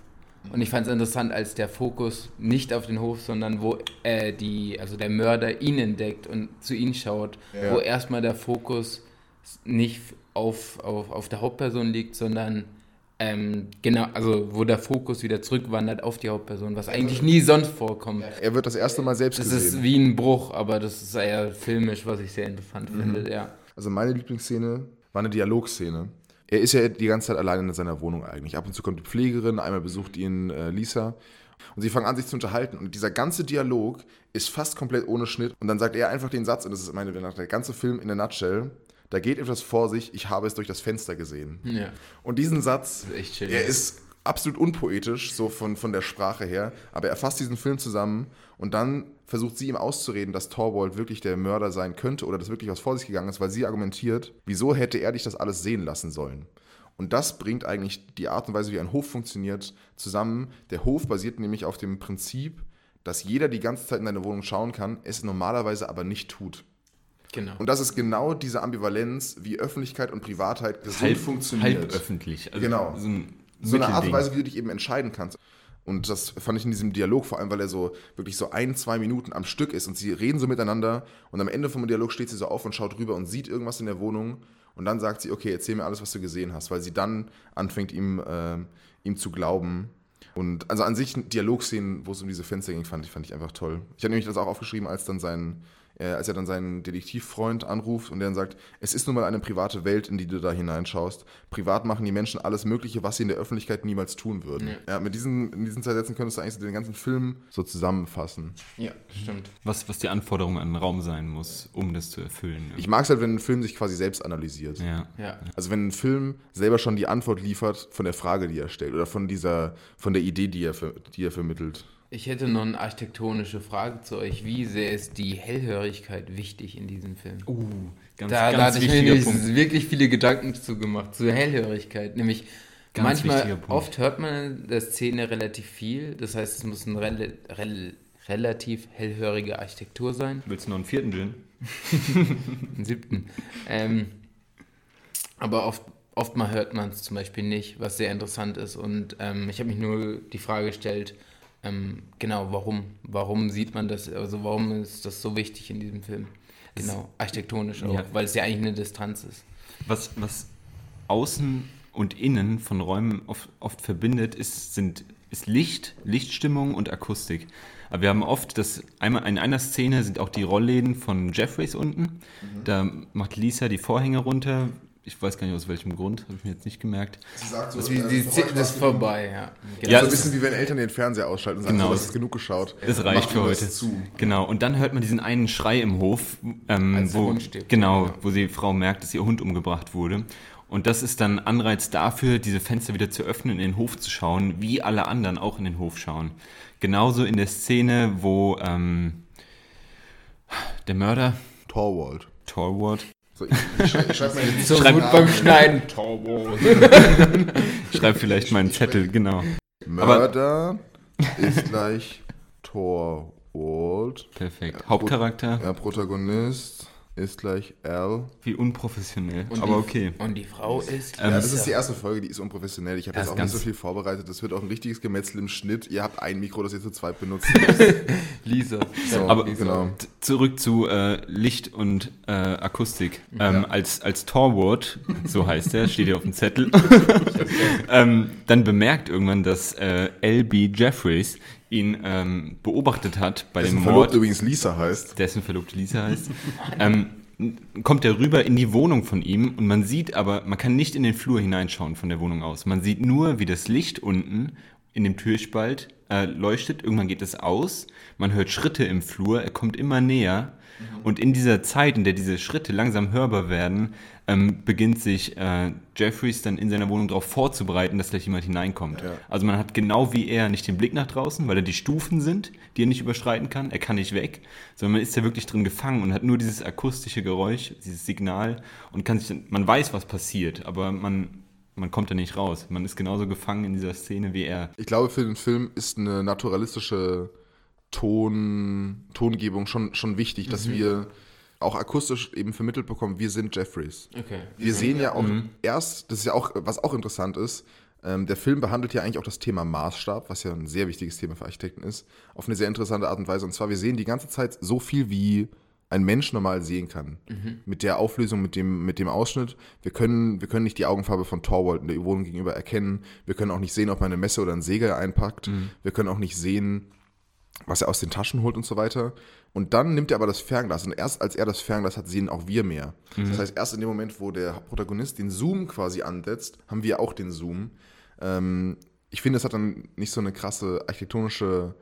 Und ich fand es interessant, als der Fokus nicht auf den Hof, sondern wo äh, die, also der Mörder ihn entdeckt und zu ihm schaut, Ja. wo erstmal der Fokus nicht auf, auf, auf der Hauptperson liegt, sondern ähm, genau, also wo der Fokus wieder zurückwandert auf die Hauptperson, was eigentlich nie sonst vorkommt. Er wird das erste Mal selbst Das gesehen. ist wie ein Bruch, aber das ist eher filmisch, was ich sehr interessant finde, ja. Also meine Lieblingsszene war eine Dialogszene. Er ist ja die ganze Zeit allein in seiner Wohnung eigentlich. Ab und zu kommt die Pflegerin, einmal besucht ihn äh, Lisa und sie fangen an, sich zu unterhalten. Und dieser ganze Dialog ist fast komplett ohne Schnitt. Und dann sagt er einfach den Satz, und das ist meine, der ganze Film in der Nutshell, da geht etwas vor sich, ich habe es durch das Fenster gesehen. Ja. Und diesen Satz, ist er ist absolut unpoetisch, so von, von der Sprache her, aber er fasst diesen Film zusammen und dann versucht sie ihm auszureden, dass Torvald wirklich der Mörder sein könnte oder dass wirklich was vor sich gegangen ist, weil sie argumentiert, wieso hätte er dich das alles sehen lassen sollen? Und das bringt eigentlich die Art und Weise, wie ein Hof funktioniert, zusammen. Der Hof basiert nämlich auf dem Prinzip, dass jeder die ganze Zeit in deine Wohnung schauen kann, es normalerweise aber nicht tut. Genau. Und das ist genau diese Ambivalenz, wie Öffentlichkeit und Privatheit gesund Halb, funktioniert. halb öffentlich. Also Genau. So, ein so eine Art und. Weise, wie du dich eben entscheiden kannst. Und das fand ich in diesem Dialog vor allem, weil er so wirklich so ein, zwei Minuten am Stück ist und sie reden so miteinander und am Ende vom Dialog steht sie so auf und schaut rüber und sieht irgendwas in der Wohnung und dann sagt sie, okay, erzähl mir alles, was du gesehen hast, weil sie dann anfängt, ihm, äh, ihm zu glauben. Und also an sich Dialogszenen, wo es um diese Fenster ging, fand ich, fand ich einfach toll. Ich hatte nämlich das auch aufgeschrieben, als dann sein, als er dann seinen Detektivfreund anruft und der dann sagt, es ist nun mal eine private Welt, in die du da hineinschaust. Privat machen die Menschen alles Mögliche, was sie in der Öffentlichkeit niemals tun würden. Ja, mit diesen, in diesen zwei Sätzen könntest du eigentlich so den ganzen Film so zusammenfassen. Ja, stimmt. Was, was die Anforderung an den Raum sein muss, um das zu erfüllen. Ich mag es halt, wenn ein Film sich quasi selbst analysiert. ja. Ja. Also wenn ein Film selber schon die Antwort liefert von der Frage, die er stellt oder von dieser, von der Idee, die er, ver- die er vermittelt. Ich hätte noch eine architektonische Frage zu euch. Wie sehr ist die Hellhörigkeit wichtig in diesem Film? Uh, ganz, da, da ganz hatte ich mir Punkt. wirklich viele Gedanken zu gemacht, zur Hellhörigkeit. Nämlich Ganz manchmal, oft hört man in der Szene relativ viel. Das heißt, es muss eine rel rel relativ hellhörige Architektur sein. Willst du noch einen vierten Gin? einen siebten. Ähm, aber oft, oft mal hört man es zum Beispiel nicht, was sehr interessant ist. Und ähm, ich habe mich nur die Frage gestellt, ähm, genau, warum? Warum sieht man das? Also warum ist das so wichtig in diesem Film? Genau, architektonisch auch, Ja. weil es ja eigentlich eine Distanz ist. Was, was außen und innen von Räumen oft, oft verbindet, ist, sind, ist Licht, Lichtstimmung und Akustik. Aber wir haben oft, das einmal in einer Szene sind auch die Rollläden von Jeffreys unten. Da macht Lisa die Vorhänge runter. Ich weiß gar nicht aus welchem Grund, habe ich mir jetzt nicht gemerkt. Sie sagt so, Das, die, die, das ist vorbei, ja. Genau. Ja, so ein bisschen wie wenn Eltern den Fernseher ausschalten und sagen, Genau. so, das ist genug geschaut. Das reicht für heute. Zu. Genau, und dann hört man diesen einen Schrei im Hof, ähm, wo, genau, Ja. wo die Frau merkt, dass ihr Hund umgebracht wurde. Und das ist dann Anreiz dafür, diese Fenster wieder zu öffnen, in den Hof zu schauen, wie alle anderen auch in den Hof schauen. Genauso in der Szene, wo ähm, der Mörder, Torwald. Torward, So, ich, ich schreibe ich schreib mal jetzt So Schreib- gut beim Schneiden. ich schreibe vielleicht meinen Zettel, genau. Mörder ist gleich Torwald. Perfekt. Hauptcharakter, Ja, Protagonist ist gleich Al. Wie unprofessionell. Und aber die, okay. Und die Frau ist. Ja, das ist die erste Folge, die ist unprofessionell. Ich habe Das jetzt auch nicht so viel vorbereitet. Das wird auch ein richtiges Gemetzel im Schnitt. Ihr habt ein Mikro, das ihr zu zweit benutzt. Lisa. So, Aber- genau. T- Zurück zu äh, Licht und äh, Akustik. Ähm, als, als Torwart, so heißt er, steht hier auf dem Zettel, ähm, dann bemerkt irgendwann, dass äh, L.B. Jeffries ihn ähm, beobachtet hat bei Dessen dem Verlobte Mord, übrigens Lisa heißt. dessen Verlobte Lisa heißt. ähm, kommt er rüber in die Wohnung von ihm und man sieht aber, man kann nicht in den Flur hineinschauen von der Wohnung aus. Man sieht nur, wie das Licht unten in dem Türspalt äh, leuchtet. Irgendwann geht es aus. Man hört Schritte im Flur. Er kommt immer näher. Und in dieser Zeit, in der diese Schritte langsam hörbar werden, ähm, beginnt sich äh, Jeffries dann in seiner Wohnung darauf vorzubereiten, dass gleich jemand hineinkommt. Ja. Also man hat genau wie er nicht den Blick nach draußen, weil er die Stufen sind, die er nicht überschreiten kann. Er kann nicht weg, sondern man ist ja wirklich drin gefangen und hat nur dieses akustische Geräusch, dieses Signal und kann sich, dann- man weiß, was passiert, aber man, man kommt da nicht raus. Man ist genauso gefangen in dieser Szene wie er. Ich glaube, für den Film ist eine naturalistische Ton, Tongebung schon, schon wichtig, dass wir auch akustisch eben vermittelt bekommen, wir sind Jeffries. Okay. Wir sehen ja auch erst, das ist ja auch, was auch interessant ist, ähm, der Film behandelt ja eigentlich auch das Thema Maßstab, was ja ein sehr wichtiges Thema für Architekten ist, auf eine sehr interessante Art und Weise. Und zwar, wir sehen die ganze Zeit so viel, wie ein Mensch normal sehen kann. Mit der Auflösung, mit dem, mit dem Ausschnitt. Wir können, wir können nicht die Augenfarbe von Torwald in der Wohnung gegenüber erkennen. Wir können auch nicht sehen, ob er eine Messe oder einen Säger einpackt. Wir können auch nicht sehen, was er aus den Taschen holt und so weiter. Und dann nimmt er aber das Fernglas. Und erst als er das Fernglas hat, sehen auch wir mehr. Das heißt, erst in dem Moment, wo der Protagonist den Zoom quasi ansetzt, haben wir auch den Zoom. Ähm, ich finde, es hat dann nicht so eine krasse architektonische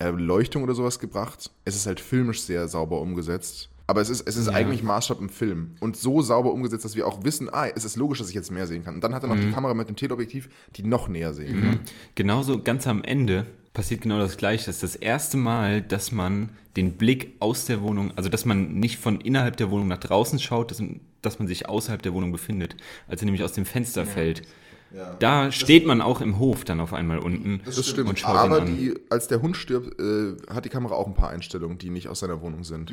Erleuchtung oder sowas gebracht. Es ist halt filmisch sehr sauber umgesetzt. Aber es ist, es ist eigentlich Maßstab im Film. Und so sauber umgesetzt, dass wir auch wissen, ah, es ist logisch, dass ich jetzt mehr sehen kann. Und dann hat er noch die Kamera mit dem Teleobjektiv, die noch näher sehen kann. Genauso ganz am Ende passiert genau das Gleiche. Das ist das erste Mal, dass man den Blick aus der Wohnung, also dass man nicht von innerhalb der Wohnung nach draußen schaut, dass, dass man sich außerhalb der Wohnung befindet, als er nämlich aus dem Fenster fällt. Ja. Da steht man auch im Hof dann auf einmal unten Das stimmt. und schaut Aber ihn an. die, als der Hund stirbt, äh, hat die Kamera auch ein paar Einstellungen, die nicht aus seiner Wohnung sind.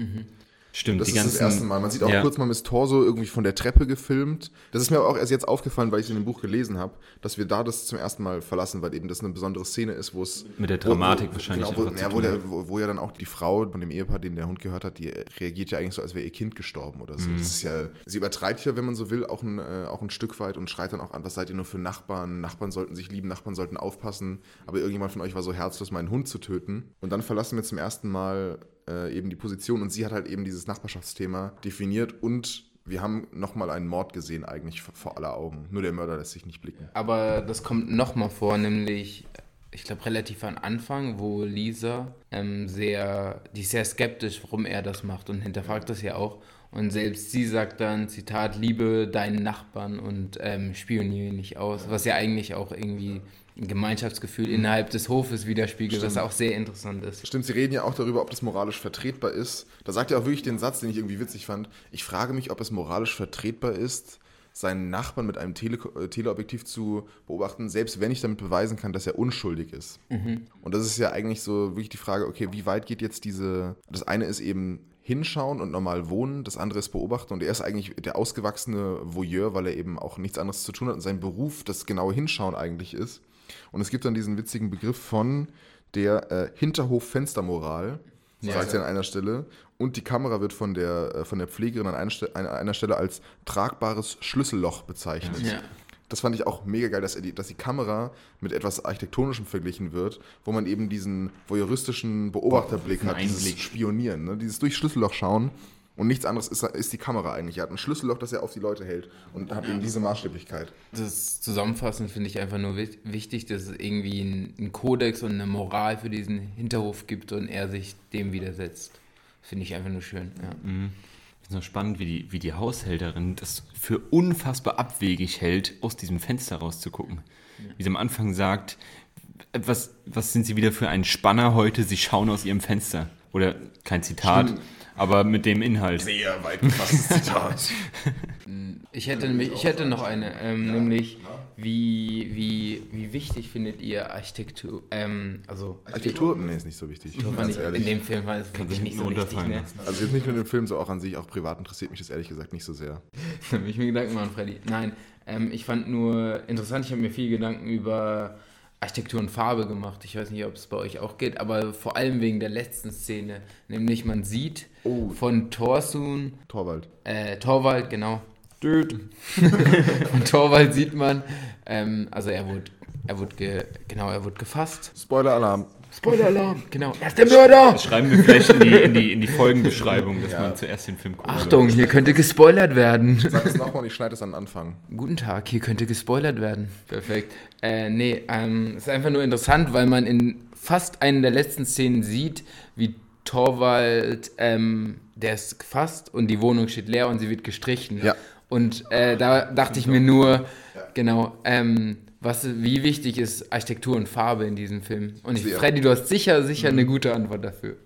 Stimmt, Das die ist ganzen, das erste Mal. Man sieht auch ja. kurz mal Miss Torso irgendwie von der Treppe gefilmt. Das ist mir aber auch erst jetzt aufgefallen, weil ich es in dem Buch gelesen habe, dass wir da das zum ersten Mal verlassen, weil eben das eine besondere Szene ist, wo es. Mit der Dramatik wo, wahrscheinlich Genau, wo, ja, wo, der, wo, ja dann auch die Frau von dem Ehepaar, den der Hund gehört hat, die reagiert ja eigentlich so, als wäre ihr Kind gestorben oder Mhm. so. Das ist ja, sie übertreibt ja, wenn man so will, auch ein, äh, auch ein Stück weit und schreit dann auch an, was seid ihr nur für Nachbarn? Nachbarn sollten sich lieben, Nachbarn sollten aufpassen. Aber irgendjemand von euch war so herzlos, meinen Hund zu töten. Und dann verlassen wir zum ersten Mal äh, eben die Position und sie hat halt eben dieses Nachbarschaftsthema definiert und wir haben nochmal einen Mord gesehen eigentlich vor, aller Augen. Nur der Mörder lässt sich nicht blicken. Aber das kommt nochmal vor, nämlich, ich glaube, relativ am Anfang, wo Lisa ähm, sehr, die ist sehr skeptisch, warum er das macht und hinterfragt das ja auch. Und selbst sie sagt dann, Zitat, liebe deinen Nachbarn und ähm, spioniere nicht aus, was ja eigentlich auch irgendwie ein Gemeinschaftsgefühl innerhalb des Hofes widerspiegelt, was auch sehr interessant ist. Stimmt, sie reden ja auch darüber, ob das moralisch vertretbar ist. Da sagt er auch wirklich den Satz, den ich irgendwie witzig fand. Ich frage mich, ob es moralisch vertretbar ist, seinen Nachbarn mit einem Tele äh, Teleobjektiv zu beobachten, selbst wenn ich damit beweisen kann, dass er unschuldig ist. Und das ist ja eigentlich so wirklich die Frage, okay, wie weit geht jetzt diese. Das eine ist eben hinschauen und normal wohnen, das andere ist beobachten und er ist eigentlich der ausgewachsene Voyeur, weil er eben auch nichts anderes zu tun hat und sein Beruf das genaue Hinschauen eigentlich ist. Und es gibt dann diesen witzigen Begriff von der äh, Hinterhof-Fenstermoral, Ja. sagt sie an einer Stelle. Und die Kamera wird von der, äh, von der Pflegerin an einer, Ste an einer Stelle als tragbares Schlüsselloch bezeichnet. Ja. Das fand ich auch mega geil, dass, die, dass die Kamera mit etwas Architektonischem verglichen wird, wo man eben diesen voyeuristischen Beobachterblick Boah, hat, dieses. Spionieren, ne? dieses durch Schlüsselloch schauen. Und nichts anderes ist, ist die Kamera eigentlich. Er hat ein Schlüsselloch, das er auf die Leute hält und hat eben diese Maßstäblichkeit. Das Zusammenfassen finde ich einfach nur wi- wichtig, dass es irgendwie einen Kodex und eine Moral für diesen Hinterhof gibt und er sich dem widersetzt. Finde ich einfach nur schön. Ja. Es ist noch spannend, wie die, wie die Haushälterin das für unfassbar abwegig hält, aus diesem Fenster rauszugucken. Wie sie am Anfang sagt, was, was sind Sie wieder für ein Spanner heute? Sie schauen aus Ihrem Fenster. Oder kein Zitat, Stimmt. aber mit dem Inhalt. Sehr weit gefasstes Zitat. Ich hätte, nämlich, ich hätte noch eine, ähm, nämlich wie, wie, wie wichtig findet ihr Architektur? Ähm, also Architektur? Nee, ist nicht so wichtig. Ehrlich. in dem Film war es wirklich nicht so wichtig. Ne? Also jetzt nicht nur in dem Film, so auch an sich, auch privat interessiert mich das ehrlich gesagt nicht so sehr. Da habe ich mir Gedanken gemacht, Freddy. Nein, ähm, ich fand nur interessant, ich habe mir viel Gedanken über Architektur und Farbe gemacht. Ich weiß nicht, ob es bei euch auch geht, aber vor allem wegen der letzten Szene. Nämlich man sieht Oh. von Thorsun, Torwald. äh, Torwald, genau. von Torwald sieht man, ähm, also er wurde, er wurde, ge, genau, er wurde gefasst. Spoiler-Alarm. Spoiler-Alarm, genau. Er ist der Mörder! Schreiben wir vielleicht in die, in die, in die Folgenbeschreibung, dass man zuerst den Film guckt. Achtung, hier könnte gespoilert werden. Sag es nochmal und ich schneide es an den Anfang. Guten Tag, hier könnte gespoilert werden. Perfekt. Äh, nee, ähm, es ist einfach nur interessant, weil man in fast einer der letzten Szenen sieht, wie Torwald, ähm, der ist gefasst und die Wohnung steht leer und sie wird gestrichen. Ja. Und äh, da dachte ich mir nur, genau, ähm, was, wie wichtig ist Architektur und Farbe in diesem Film? Und ich, Sehr. Freddy, du hast sicher, sicher eine gute Antwort dafür.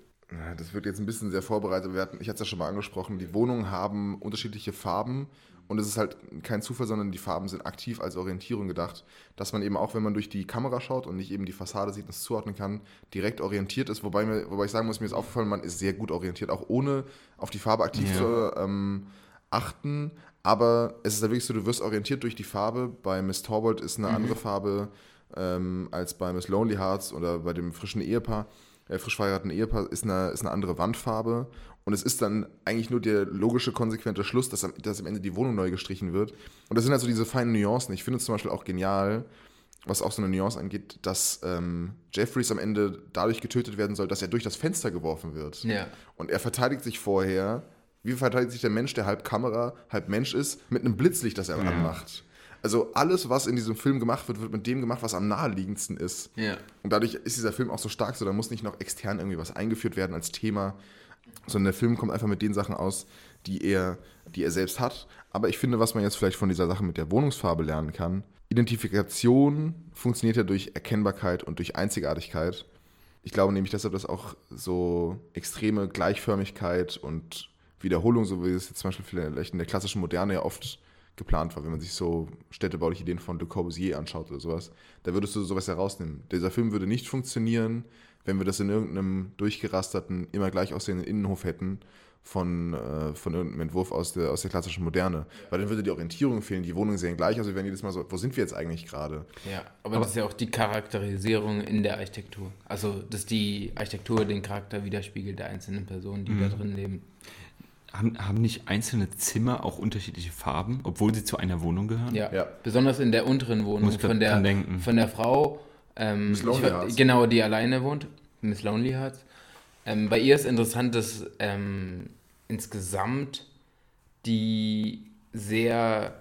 Das wird jetzt ein bisschen sehr vorbereitet. Hatten, ich hatte es ja schon mal angesprochen, die Wohnungen haben unterschiedliche Farben und es ist halt kein Zufall, sondern die Farben sind aktiv als Orientierung gedacht, dass man eben auch, wenn man durch die Kamera schaut und nicht eben die Fassade sieht und es zuordnen kann, direkt orientiert ist. Wobei, mir, wobei ich sagen muss, mir ist aufgefallen, man ist sehr gut orientiert, auch ohne auf die Farbe aktiv Ja. zu ähm, achten. Aber es ist ja wirklich so, du wirst orientiert durch die Farbe. Bei Miss Torbold ist eine andere Farbe ähm, als bei Miss Lonely Hearts oder bei dem frischen Ehepaar, äh, frisch verheirateten Ehepaar, ist eine, ist eine andere Wandfarbe. Und es ist dann eigentlich nur der logische, konsequente Schluss, dass am, dass am Ende die Wohnung neu gestrichen wird. Und das sind halt so diese feinen Nuancen. Ich finde es zum Beispiel auch genial, was auch so eine Nuance angeht, dass ähm, Jeffries am Ende dadurch getötet werden soll, dass er durch das Fenster geworfen wird. Ja. Und er verteidigt sich vorher. Wie verteidigt sich der Mensch, der halb Kamera, halb Mensch ist, mit einem Blitzlicht, das er anmacht? Also alles, was in diesem Film gemacht wird, wird mit dem gemacht, was am naheliegendsten ist. Ja. Und dadurch ist dieser Film auch so stark, so da muss nicht noch extern irgendwie was eingeführt werden als Thema, sondern der Film kommt einfach mit den Sachen aus, die er, die er selbst hat. Aber ich finde, was man jetzt vielleicht von dieser Sache mit der Wohnungsfarbe lernen kann, Identifikation funktioniert ja durch Erkennbarkeit und durch Einzigartigkeit. Ich glaube nämlich deshalb, dass auch so extreme Gleichförmigkeit und Wiederholung, so wie es jetzt zum Beispiel vielleicht in der klassischen Moderne ja oft geplant war, wenn man sich so städtebauliche Ideen von Le Corbusier anschaut oder sowas, da würdest du sowas herausnehmen. Dieser Film würde nicht funktionieren, wenn wir das in irgendeinem durchgerasterten, immer gleich aussehenden Innenhof hätten von, äh, von irgendeinem Entwurf aus der, aus der klassischen Moderne. Weil dann würde die Orientierung fehlen, die Wohnungen sehen gleich aus, wir wären jedes Mal so, wo sind wir jetzt eigentlich gerade? Ja, aber, das ist ja auch die Charakterisierung in der Architektur. Also, dass die Architektur den Charakter widerspiegelt der einzelnen Personen, die da drin leben. Haben, haben nicht einzelne Zimmer auch unterschiedliche Farben, obwohl sie zu einer Wohnung gehören? Ja. Ja. besonders in der unteren Wohnung Muss ich von der, denken. von der Frau, ähm, Miss Lonely ich genau, die alleine wohnt, Miss Lonely Hearts. Ähm, bei ihr ist interessant, dass ähm, insgesamt die sehr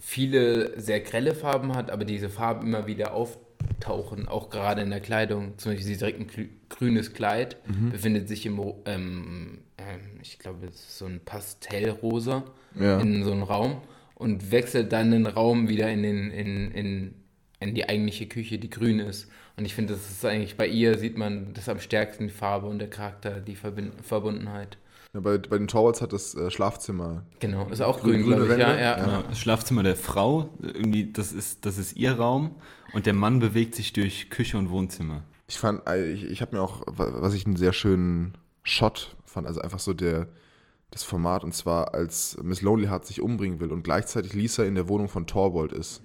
viele, sehr grelle Farben hat, aber diese Farben immer wieder auftauchen, auch gerade in der Kleidung. Zum Beispiel, sie trägt ein grü- grünes Kleid, Mhm. befindet sich im, ähm, ähm, ich glaube, es ist so ein Pastellrosa Ja. in so einen Raum und wechselt dann den Raum wieder in, den, in, in, in die eigentliche Küche, die grün ist. Und ich finde, das ist eigentlich bei ihr, sieht man das am stärksten, die Farbe und der Charakter, die Verbin Verbundenheit. Ja, bei, bei den Torvalds hat das äh, Schlafzimmer Genau, ist auch Grün- grün, glaube ich. Ja, ja. Ja, das Schlafzimmer der Frau, irgendwie, das ist, das ist ihr Raum und der Mann bewegt sich durch Küche und Wohnzimmer. Ich fand, äh, ich, ich habe mir auch, wa- was ich einen sehr schönen Shot fand, also einfach so der, das Format, und zwar als Miss Lonely Heart sich umbringen will und gleichzeitig Lisa in der Wohnung von Torvald ist.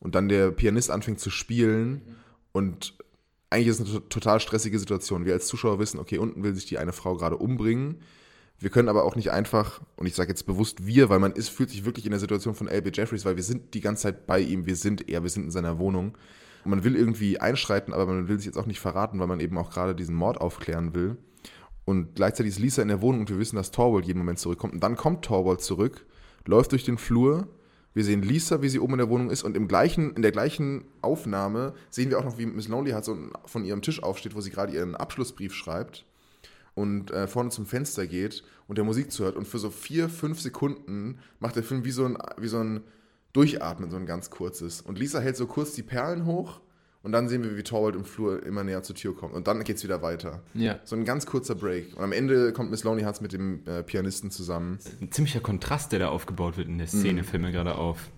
Und dann der Pianist anfängt zu spielen und eigentlich ist es eine to- total stressige Situation. Wir als Zuschauer wissen, okay, unten will sich die eine Frau gerade umbringen. Wir können aber auch nicht einfach, und ich sage jetzt bewusst wir, weil man ist, fühlt sich wirklich in der Situation von L.B. Jeffries, weil wir sind die ganze Zeit bei ihm, wir sind er, wir sind in seiner Wohnung. Und man will irgendwie einschreiten, aber man will sich jetzt auch nicht verraten, weil man eben auch gerade diesen Mord aufklären will. Und gleichzeitig ist Lisa in der Wohnung und wir wissen, dass Torvald jeden Moment zurückkommt. Und dann kommt Torvald zurück, läuft durch den Flur. Wir sehen Lisa, wie sie oben in der Wohnung ist. Und im gleichen, in der gleichen Aufnahme sehen wir auch noch, wie Miss Lonely hat so von ihrem Tisch aufsteht, wo sie gerade ihren Abschlussbrief schreibt und äh, vorne zum Fenster geht und der Musik zuhört. Und für so vier, fünf Sekunden macht der Film wie so ein, wie so ein Durchatmen, so ein ganz kurzes. Und Lisa hält so kurz die Perlen hoch Und dann sehen wir, wie Torvald im Flur immer näher zur Tür kommt. Und dann geht es wieder weiter. Ja. So ein ganz kurzer Break. Und am Ende kommt Miss Lonely Hearts mit dem äh, Pianisten zusammen. Ein ziemlicher Kontrast, der da aufgebaut wird in der Szene, fällt mir gerade auf.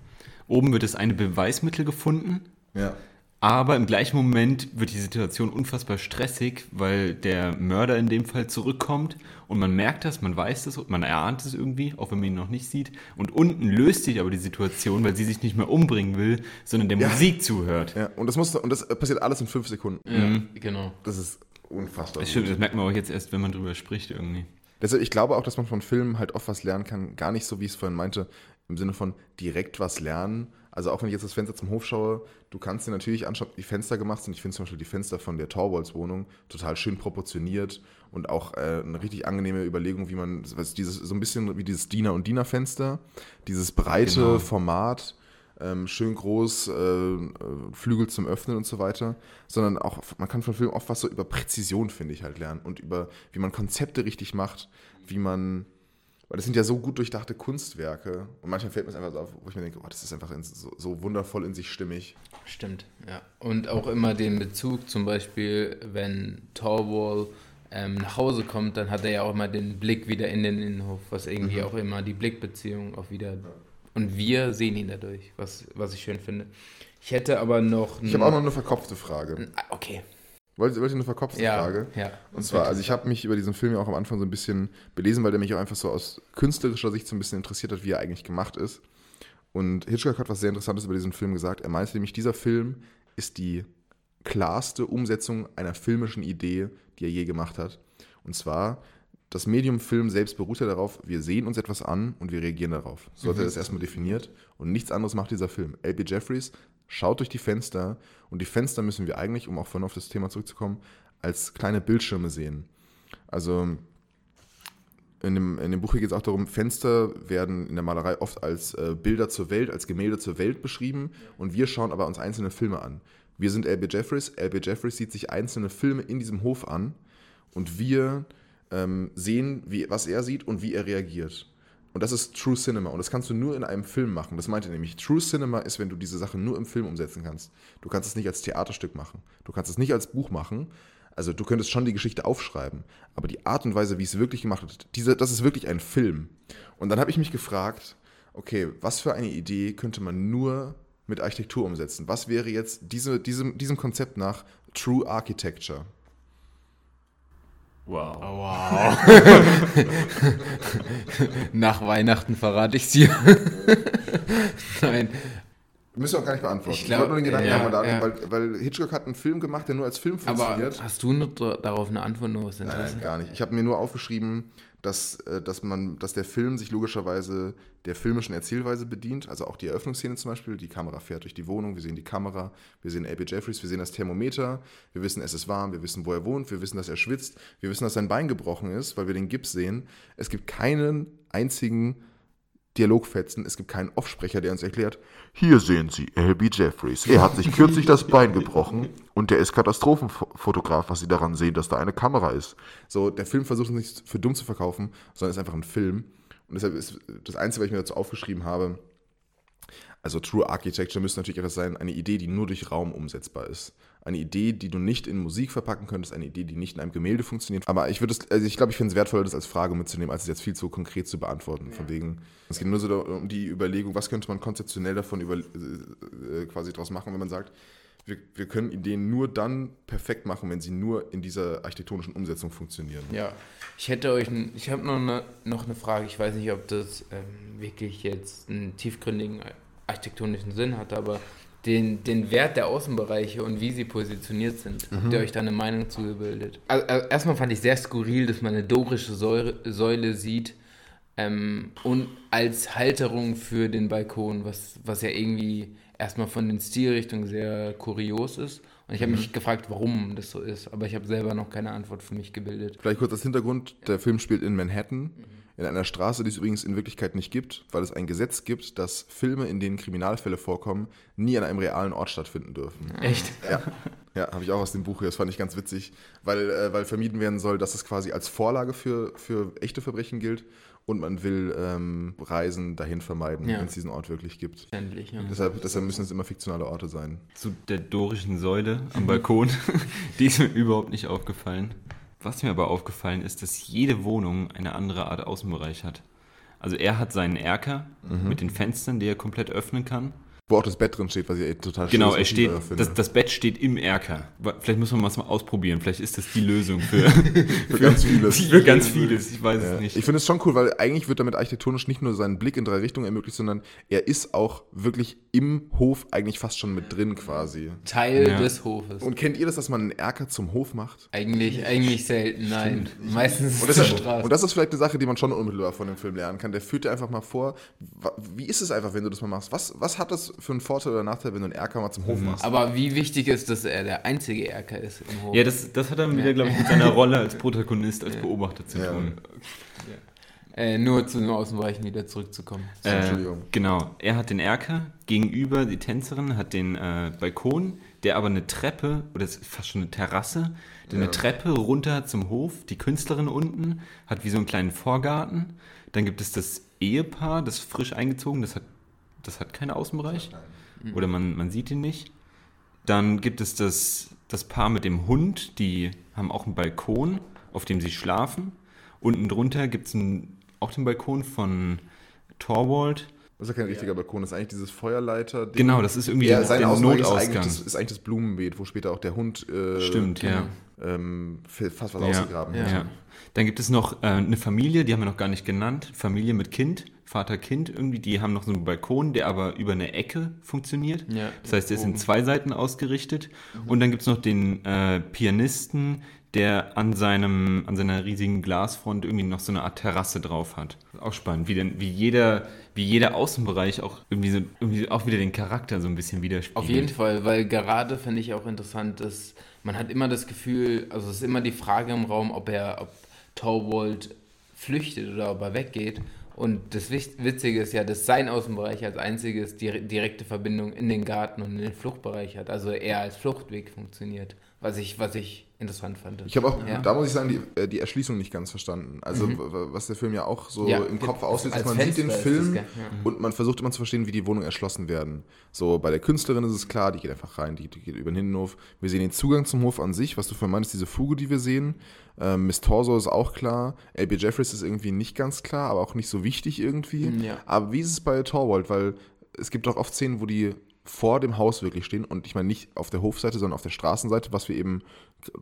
Oben wird das eine Beweismittel gefunden, Ja. Aber im gleichen Moment wird die Situation unfassbar stressig, weil der Mörder in dem Fall zurückkommt und man merkt das, man weiß das, man erahnt es irgendwie, auch wenn man ihn noch nicht sieht. Und unten löst sich aber die Situation, weil sie sich nicht mehr umbringen will, sondern der Ja. Musik zuhört. ja. Und das, muss, und das passiert alles in fünf Sekunden. Ja, genau. Das ist unfassbar. Das stimmt, das merkt man auch jetzt erst, wenn man drüber spricht irgendwie. Deshalb, ich glaube auch, dass man von Filmen halt oft was lernen kann. Gar nicht so, wie ich es vorhin meinte, im Sinne von direkt was lernen. Also auch wenn ich jetzt das Fenster zum Hof schaue, du kannst dir natürlich anschauen, wie die Fenster gemacht sind. Ich finde zum Beispiel die Fenster von der Torwalds Wohnung total schön proportioniert und auch äh, eine richtig angenehme Überlegung, wie man, was dieses, so ein bisschen wie dieses Diener- und Dienerfenster, dieses breite Genau. Format, ähm, schön groß, äh, äh, Flügel zum Öffnen und so weiter, sondern auch, man kann von Filmen oft was so über Präzision, finde ich, halt lernen und über, wie man Konzepte richtig macht, wie man, weil das sind ja so gut durchdachte Kunstwerke und manchmal fällt mir es einfach so auf, wo ich mir denke, oh, das ist einfach in, so, so wundervoll in sich stimmig. Stimmt, ja. Und auch immer den Bezug, zum Beispiel, wenn Torwall ähm, nach Hause kommt, dann hat er ja auch immer den Blick wieder in den Innenhof, was irgendwie Mhm. auch immer die Blickbeziehung auch wieder. Und wir sehen ihn dadurch, was, was ich schön finde. Ich hätte aber noch. Ich habe auch noch eine verkopfte Frage. Ah, Okay. Wollt, wollt ihr eine verkopfte Ja. Frage? ja. Und zwar, also ich habe mich über diesen Film ja auch am Anfang so ein bisschen belesen, weil der mich auch einfach so aus künstlerischer Sicht so ein bisschen interessiert hat, wie er eigentlich gemacht ist. Und Hitchcock hat was sehr Interessantes über diesen Film gesagt. Er meinte nämlich, dieser Film ist die klarste Umsetzung einer filmischen Idee, die er je gemacht hat. Und zwar, das Medium Film selbst beruht ja darauf, wir sehen uns etwas an und wir reagieren darauf. So hat er das erstmal definiert. Und nichts anderes macht dieser Film. L.B. Jeffries schaut durch die Fenster und die Fenster müssen wir eigentlich, um auch vorhin auf das Thema zurückzukommen, als kleine Bildschirme sehen. Also in dem, in dem Buch hier geht es auch darum, Fenster werden in der Malerei oft als äh, Bilder zur Welt, als Gemälde zur Welt beschrieben und wir schauen aber uns einzelne Filme an. Wir sind L.B. Jeffries, L.B. Jeffries sieht sich einzelne Filme in diesem Hof an und wir ähm, sehen, wie, was er sieht und wie er reagiert. Und das ist True Cinema. Und das kannst du nur in einem Film machen. Das meint er nämlich. True Cinema ist, wenn du diese Sache nur im Film umsetzen kannst. Du kannst es nicht als Theaterstück machen. Du kannst es nicht als Buch machen. Also du könntest schon die Geschichte aufschreiben. Aber die Art und Weise, wie es wirklich gemacht wird, diese, das ist wirklich ein Film. Und dann habe ich mich gefragt, okay, was für eine Idee könnte man nur mit Architektur umsetzen? Was wäre jetzt diese, diesem, diesem Konzept nach True Architecture? Wow. Wow. Nach Weihnachten verrate ich es dir. Nein. Müssen wir auch gar nicht beantworten. Ich glaub, wollte nur den Gedanken ja, haben, da, ja. weil, weil Hitchcock hat einen Film gemacht, der nur als Film Aber funktioniert. hast du da- darauf eine Antwort noch was Nein, Interesse? nein, gar nicht. Ich habe mir nur aufgeschrieben, dass, äh, dass, man, dass der Film sich logischerweise der filmischen Erzählweise bedient. Also auch die Eröffnungsszene zum Beispiel. Die Kamera fährt durch die Wohnung, wir sehen die Kamera, wir sehen A.B. Jeffries, wir sehen das Thermometer, wir wissen, es ist warm, wir wissen, wo er wohnt, wir wissen, dass er schwitzt, wir wissen, dass sein Bein gebrochen ist, weil wir den Gips sehen. Es gibt keinen einzigen Dialogfetzen, es gibt keinen Offsprecher, der uns erklärt, hier sehen Sie L.B. Jeffries. Er hat sich kürzlich das Bein gebrochen und der ist Katastrophenfotograf, was Sie daran sehen, dass da eine Kamera ist. So, der Film versucht uns nicht für dumm zu verkaufen, sondern ist einfach ein Film. Und deshalb ist das Einzige, was ich mir dazu aufgeschrieben habe, also True Architecture müsste natürlich etwas sein, eine Idee, die nur durch Raum umsetzbar ist. Eine Idee, die du nicht in Musik verpacken könntest, eine Idee, die nicht in einem Gemälde funktioniert. Aber ich würde es, also ich glaube, ich finde es wertvoller, das als Frage mitzunehmen, als es jetzt viel zu konkret zu beantworten. Von wegen, es geht nur so um die Überlegung, was könnte man konzeptionell davon über, äh, quasi draus machen, wenn man sagt, wir, wir können Ideen nur dann perfekt machen, wenn sie nur in dieser architektonischen Umsetzung funktionieren. Ja, ich hätte euch, n- ich habe noch eine, noch eine Frage. Ich weiß nicht, ob das ähm, wirklich jetzt einen tiefgründigen architektonischen Sinn hat, aber den, den Wert der Außenbereiche und wie sie positioniert sind, habt ihr euch da eine Meinung zugebildet? Also, also erstmal fand ich sehr skurril, dass man eine dorische Säure, Säule sieht ähm, und als Halterung für den Balkon, was, was ja irgendwie erstmal von den Stilrichtungen sehr kurios ist. Und ich habe mich gefragt, warum das so ist, aber ich habe selber noch keine Antwort für mich gebildet. Vielleicht kurz als Hintergrund, der Film spielt in Manhattan, in einer Straße, die es übrigens in Wirklichkeit nicht gibt, weil es ein Gesetz gibt, dass Filme, in denen Kriminalfälle vorkommen, nie an einem realen Ort stattfinden dürfen. Echt? Ja, ja habe ich auch aus dem Buch hier, das fand ich ganz witzig, weil, äh, weil vermieden werden soll, dass es quasi als Vorlage für, für echte Verbrechen gilt und man will ähm, Reisen dahin vermeiden, Ja. wenn es diesen Ort wirklich gibt. Verständlich, ja. Deshalb, deshalb müssen es immer fiktionale Orte sein. Zu der dorischen Säule am Balkon. Die ist mir überhaupt nicht aufgefallen. Was mir aber aufgefallen ist, dass jede Wohnung eine andere Art Außenbereich hat. Also er hat seinen Erker mit den Fenstern, die er komplett öffnen kann. Wo auch das Bett drin steht, was ich total Genau, er steht, das, das Bett steht im Erker. Vielleicht muss man was mal ausprobieren. Vielleicht ist das die Lösung für, Für ganz vieles. für ganz vieles. Ich weiß Ja. es nicht. Ich finde es schon cool, weil eigentlich wird damit architektonisch nicht nur seinen Blick in drei Richtungen ermöglicht, sondern er ist auch wirklich im Hof eigentlich fast schon mit drin quasi. Teil Ja. des Hofes. Und kennt ihr das, dass man einen Erker zum Hof macht? eigentlich, eigentlich selten, nein. Meistens Und das, zur ist, Straße. und das ist vielleicht eine Sache, die man schon unmittelbar von dem Film lernen kann. Der führt dir einfach mal vor, wie ist es einfach, wenn du das mal machst? Was, was hat das für einen Vorteil oder Nachteil, wenn du einen Erker mal zum Hof machst? Aber wie wichtig ist, dass er der einzige Erker ist im Hof? Ja, das, das hat dann wieder, glaube ich, mit seiner Rolle als Protagonist, als Beobachter zu Ja. tun. äh, nur zu den Außenbereichen wieder zurückzukommen. So, Entschuldigung. Genau, er hat den Erker, gegenüber die Tänzerin hat den äh, Balkon, der aber eine Treppe, oder ist fast schon eine Terrasse, der eine Treppe runter zum Hof, die Künstlerin unten hat wie so einen kleinen Vorgarten. Dann gibt es das Ehepaar, das frisch eingezogen, das hat, das hat keinen Außenbereich. Oder man, man sieht ihn nicht. Dann gibt es das, das Paar mit dem Hund, die haben auch einen Balkon, auf dem sie schlafen. Unten drunter gibt es auch den Balkon von Torwald. Das ist ja kein richtiger Balkon, das ist eigentlich dieses Feuerleiter. Genau, das ist irgendwie ja, der, sein Außenbereich ist Notausgang. eigentlich, das, ist eigentlich das Blumenbeet, wo später auch der Hund äh, Stimmt, ja. ähm, fast was Ja, ausgegraben ja. hat. Dann gibt es noch äh, eine Familie, die haben wir noch gar nicht genannt. Familie mit Kind, Vater, Kind irgendwie. Die haben noch so einen Balkon, der aber über eine Ecke funktioniert. Ja, das heißt, der ist in zwei Seiten ausgerichtet. Und dann gibt es noch den äh, Pianisten, der an, seinem, an seiner riesigen Glasfront irgendwie noch so eine Art Terrasse drauf hat. Auch spannend, wie, denn, wie, jeder, wie jeder Außenbereich auch irgendwie, so, irgendwie auch wieder den Charakter so ein bisschen widerspiegelt. Auf jeden Fall, weil gerade finde ich auch interessant, dass man hat immer das Gefühl, also es ist immer die Frage im Raum, ob er, ob Torwald flüchtet oder ob er weggeht. Und das Witzige ist ja, dass sein Außenbereich als einziges direkte Verbindung in den Garten und in den Fluchtbereich hat. Also er als Fluchtweg funktioniert, was ich, was ich interessant fand. Ich habe auch, Ja. da muss ich sagen, die, äh, die Erschließung nicht ganz verstanden. Also, w- was der Film ja auch so Ja, im Kopf aussieht, ist, man Fenster sieht den das, Film? Ja. und man versucht immer zu verstehen, wie die Wohnungen erschlossen werden. So, bei der Künstlerin ist es klar, die geht einfach rein, die, die geht über den Innenhof. Wir sehen den Zugang zum Hof an sich, was du vorhin meinst, diese Fuge, die wir sehen. Ähm, Miss Torso ist auch klar. L.B. Jeffries ist irgendwie nicht ganz klar, aber auch nicht so wichtig irgendwie. Ja. Aber wie ist es bei Torwald? Weil es gibt doch oft Szenen, wo die vor dem Haus wirklich stehen und ich meine nicht auf der Hofseite, sondern auf der Straßenseite, was wir eben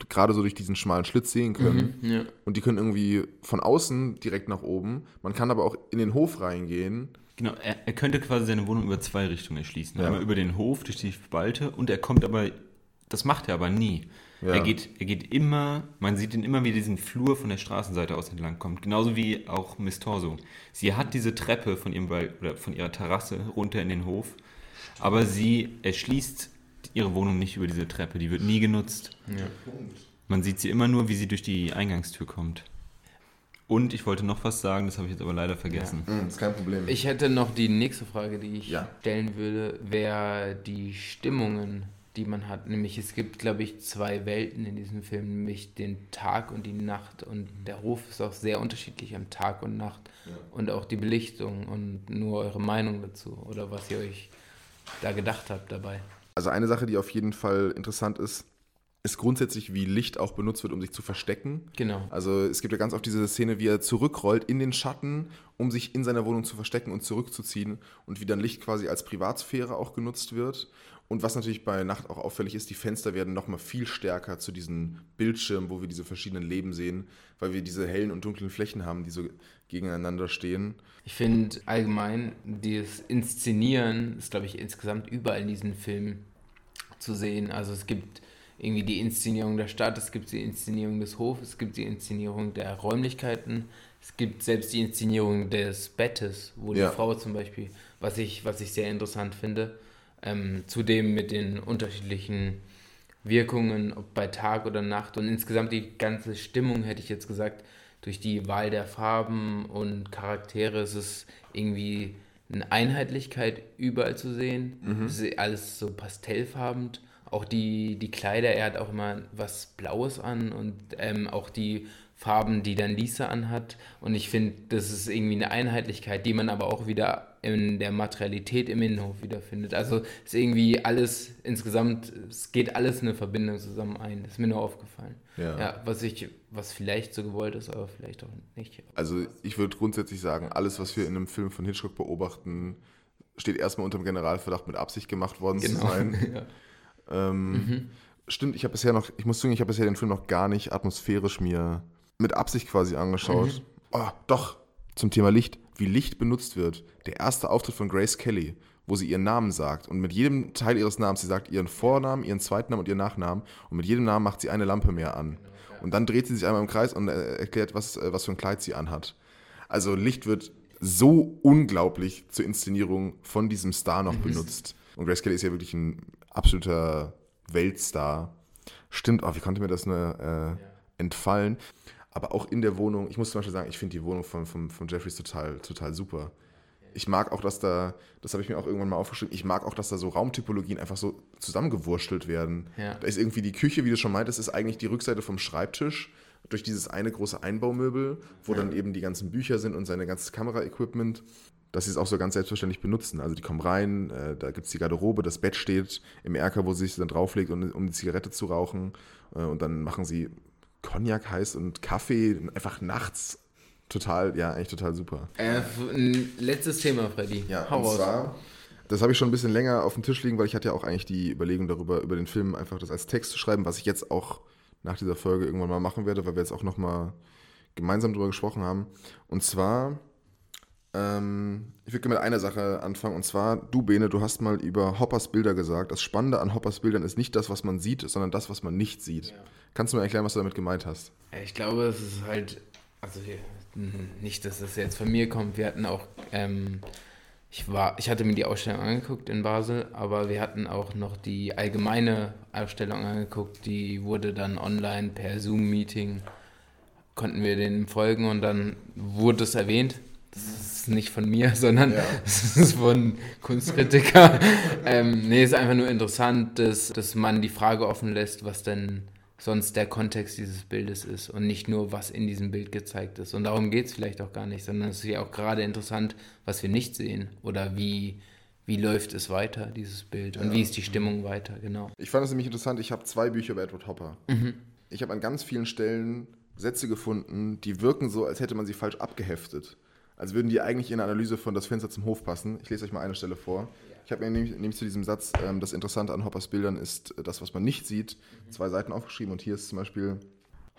gerade so durch diesen schmalen Schlitz sehen können. Ja. Und die können irgendwie von außen direkt nach oben. Man kann aber auch in den Hof reingehen. Genau, er, er könnte quasi seine Wohnung über zwei Richtungen erschließen. Ja. Einmal über den Hof, durch die Spalte und er kommt aber, das macht er aber nie. Ja. Er, geht, er geht immer, man sieht ihn immer, wie er diesen Flur von der Straßenseite aus entlang kommt. Genauso wie auch Miss Torso. Sie hat diese Treppe von, ihrem oder von ihrer Terrasse runter in den Hof, aber sie erschließt ihre Wohnung nicht über diese Treppe. Die wird nie genutzt. Man sieht sie immer nur, wie sie durch die Eingangstür kommt. Und ich wollte noch was sagen, das habe ich jetzt aber leider vergessen. Mm, ist kein Problem. Ich hätte noch die nächste Frage, die ich Ja. stellen würde, wäre die Stimmungen, die man hat. Nämlich es gibt, glaube ich, zwei Welten in diesem Film, nämlich den Tag und die Nacht. Und der Hof ist auch sehr unterschiedlich am Tag und Nacht. Und auch die Belichtung und nur eure Meinung dazu oder was ihr euch da gedacht habt dabei. Also eine Sache, die auf jeden Fall interessant ist, ist grundsätzlich, wie Licht auch benutzt wird, um sich zu verstecken. Genau. Also es gibt ja ganz oft diese Szene, wie er zurückrollt in den Schatten, um sich in seiner Wohnung zu verstecken und zurückzuziehen und wie dann Licht quasi als Privatsphäre auch genutzt wird. Und was natürlich bei Nacht auch auffällig ist, die Fenster werden nochmal viel stärker zu diesen Bildschirmen, wo wir diese verschiedenen Leben sehen, weil wir diese hellen und dunklen Flächen haben, die so gegeneinander stehen. Ich finde allgemein, dieses Inszenieren ist, glaube ich, insgesamt überall in diesem Film zu sehen. Also es gibt irgendwie die Inszenierung der Stadt, es gibt die Inszenierung des Hofes, es gibt die Inszenierung der Räumlichkeiten, es gibt selbst die Inszenierung des Bettes, wo Ja. die Frau zum Beispiel, was ich, was ich sehr interessant finde, ähm, zudem mit den unterschiedlichen Wirkungen, ob bei Tag oder Nacht. Und insgesamt die ganze Stimmung, hätte ich jetzt gesagt, durch die Wahl der Farben und Charaktere ist es irgendwie eine Einheitlichkeit überall zu sehen. Es ist alles so pastellfarbend, auch die, die Kleider, er hat auch immer was Blaues an und ähm, auch die Farben, die dann Lisa anhat. Und ich finde, das ist irgendwie eine Einheitlichkeit, die man aber auch wieder in der Materialität im Innenhof wiederfindet. Also ist irgendwie alles insgesamt, es geht alles eine Verbindung zusammen ein. Das ist mir nur aufgefallen. Ja. ja was ich, was vielleicht so gewollt ist, aber vielleicht auch nicht. Also ich würde grundsätzlich sagen, alles, was wir in einem Film von Hitchcock beobachten, steht erstmal unter dem Generalverdacht mit Absicht gemacht worden Genau. zu sein. ja. Ähm, Stimmt, ich habe bisher noch, ich muss sagen, ich habe bisher den Film noch gar nicht atmosphärisch mir mit Absicht quasi angeschaut. Oh, doch, zum Thema Licht, wie Licht benutzt wird. Der erste Auftritt von Grace Kelly, wo sie ihren Namen sagt und mit jedem Teil ihres Namens, sie sagt ihren Vornamen, ihren zweiten Namen und ihren Nachnamen und mit jedem Namen macht sie eine Lampe mehr an. Und dann dreht sie sich einmal im Kreis und äh, erklärt, was, äh, was für ein Kleid sie anhat. Also Licht wird so unglaublich zur Inszenierung von diesem Star noch benutzt. Und Grace Kelly ist ja wirklich ein absoluter Weltstar. Stimmt, oh, wie konnte mir das nur äh, entfallen? Aber auch in der Wohnung, ich muss zum Beispiel sagen, ich finde die Wohnung von, von, von Jeffries total, total super. Ich mag auch, dass da, das habe ich mir auch irgendwann mal aufgeschrieben, ich mag auch, dass da so Raumtypologien einfach so zusammengewurschtelt werden. Ja. Da ist irgendwie die Küche, wie du schon meintest, ist eigentlich die Rückseite vom Schreibtisch durch dieses eine große Einbaumöbel, wo dann eben die ganzen Bücher sind und seine ganzes Kameraequipment, dass sie es auch so ganz selbstverständlich benutzen. Also die kommen rein, äh, da gibt es die Garderobe, das Bett steht im Erker, wo sie sich dann drauflegt, um, um die Zigarette zu rauchen. Äh, und dann machen sie Cognac heiß und Kaffee, einfach nachts. Total, ja, eigentlich total super. Äh, ein letztes Thema, Freddy. Ja, Hau und zwar, das habe ich schon ein bisschen länger auf dem Tisch liegen, weil ich hatte ja auch eigentlich die Überlegung darüber, über den Film einfach das als Text zu schreiben, was ich jetzt auch nach dieser Folge irgendwann mal machen werde, weil wir jetzt auch nochmal gemeinsam darüber gesprochen haben. Und zwar, ähm, ich würde mit einer Sache anfangen, und zwar, du Bene, du hast mal über Hoppers Bilder gesagt. Das Spannende an Hoppers Bildern ist nicht das, was man sieht, sondern das, was man nicht sieht. Kannst du mir erklären, was du damit gemeint hast? Ich glaube, es ist halt, also hier, mh, nicht, dass das jetzt von mir kommt. Wir hatten auch, ähm, ich war, ich hatte mir die Ausstellung angeguckt in Basel, aber wir hatten auch noch die allgemeine Ausstellung angeguckt. Die wurde dann online per Zoom-Meeting, konnten wir denen folgen und dann wurde es erwähnt. Das ist nicht von mir, sondern Ja. das ist von Kunstkritiker. ähm, nee, ist einfach nur interessant, dass, dass man die Frage offen lässt, was denn sonst der Kontext dieses Bildes ist und nicht nur, was in diesem Bild gezeigt ist. Und darum geht es vielleicht auch gar nicht, sondern es ist ja auch gerade interessant, was wir nicht sehen oder wie, wie läuft es weiter, dieses Bild und wie ist die Stimmung weiter, genau. Ich fand es nämlich interessant, ich habe zwei Bücher über Edward Hopper. Ich habe an ganz vielen Stellen Sätze gefunden, die wirken so, als hätte man sie falsch abgeheftet. Als würden die eigentlich in eine Analyse von Das Fenster zum Hof passen. Ich lese euch mal eine Stelle vor. Ich habe mir nämlich, nämlich zu diesem Satz, ähm, das Interessante an Hoppers Bildern ist äh, das, was man nicht sieht, zwei Seiten aufgeschrieben. Und hier ist zum Beispiel,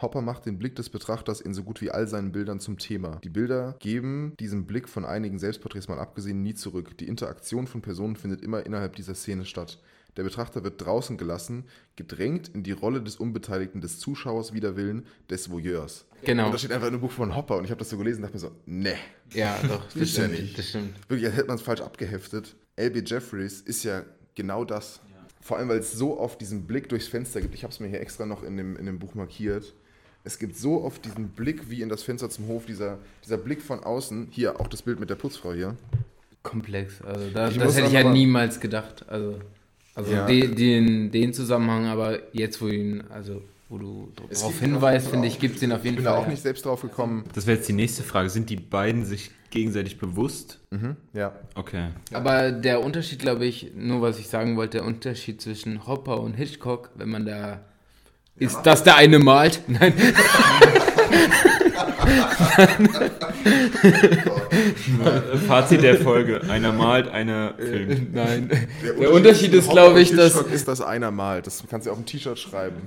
Hopper macht den Blick des Betrachters in so gut wie all seinen Bildern zum Thema. Die Bilder geben diesem Blick von einigen Selbstporträts mal abgesehen nie zurück. Die Interaktion von Personen findet immer innerhalb dieser Szene statt. Der Betrachter wird draußen gelassen, gedrängt in die Rolle des Unbeteiligten, des Zuschauers wider Willen, des Voyeurs. Genau. Und das steht einfach in einem Buch von Hopper und ich habe das so gelesen und dachte mir so, ne, Ja, doch, das Ist ja stimmt. nicht. Das stimmt. wirklich, als hätte man es falsch abgeheftet. L.B. Jeffries ist ja genau das. Vor allem, weil es so oft diesen Blick durchs Fenster gibt. Ich habe es mir hier extra noch in dem, in dem Buch markiert. Es gibt so oft diesen Blick wie in das Fenster zum Hof, dieser, dieser Blick von außen. Hier, auch das Bild mit der Putzfrau hier. Komplex. Also da, das hätte ich ja niemals gedacht. Also, also Ja. den, den, den Zusammenhang, aber jetzt, wo ihn, also wo du darauf hinweist, finde ich, gibt es ihn auf Ich jeden bin Fall. da auch ja. nicht selbst drauf gekommen. Das wäre jetzt die nächste Frage. Sind die beiden sich gegenseitig bewusst? Ja. Okay. Aber der Unterschied, glaube ich, nur was ich sagen wollte, der Unterschied zwischen Hopper und Hitchcock, wenn man da. Ist, dass der eine malt? Nein. Fazit der Folge. Einer malt, einer filmt. Nein. Der Unterschied ist, glaube Hopper ich, dass. Ist, dass einer malt. Das kannst du auf ein T-Shirt schreiben.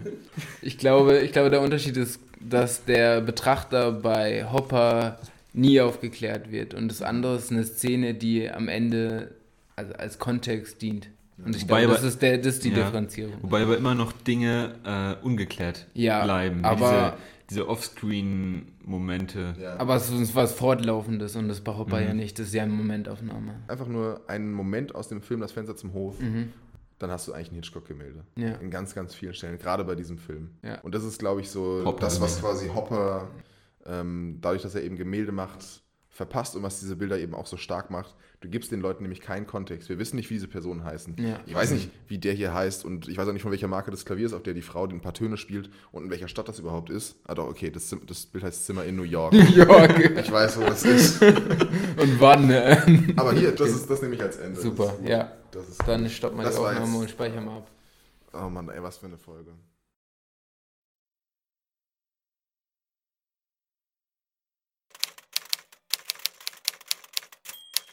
Ich glaube, ich glaube, der Unterschied ist, dass der Betrachter bei Hopper nie aufgeklärt wird und das andere ist eine Szene, die am Ende also als Kontext dient. Und ich Wobei glaube, das ist, der, das ist die Ja. Differenzierung. Wobei aber immer noch Dinge äh, ungeklärt Ja, bleiben. Aber- diese, diese Offscreen-Momente. Aber es ist was Fortlaufendes und das bei Hopper Mhm. ja nicht. Das ist ja eine Momentaufnahme. Einfach nur einen Moment aus dem Film Das Fenster zum Hof. Dann hast du eigentlich ein Hitchcock-Gemälde. Ja. In ganz, ganz vielen Stellen, gerade bei diesem Film. Ja. Und das ist, glaube ich, so Hopper. das, was quasi Hopper, ähm, dadurch, dass er eben Gemälde macht, verpasst und was diese Bilder eben auch so stark macht. Du gibst den Leuten nämlich keinen Kontext. Wir wissen nicht, wie diese Personen heißen. Ja. Ich weiß nicht, wie der hier heißt und ich weiß auch nicht, von welcher Marke das Klavier ist, auf der die Frau ein paar Töne spielt und in welcher Stadt das überhaupt ist. Ah doch, okay, das, das Bild heißt Zimmer in New York. York. Ich weiß, wo das ist. Und wann? äh, Aber hier, das, ist, das nehme ich als Ende. Super, das ja. Das ist Dann stoppen wir die Das Aufnahme jetzt- und speichern mal ab. Oh Mann, ey, was für eine Folge.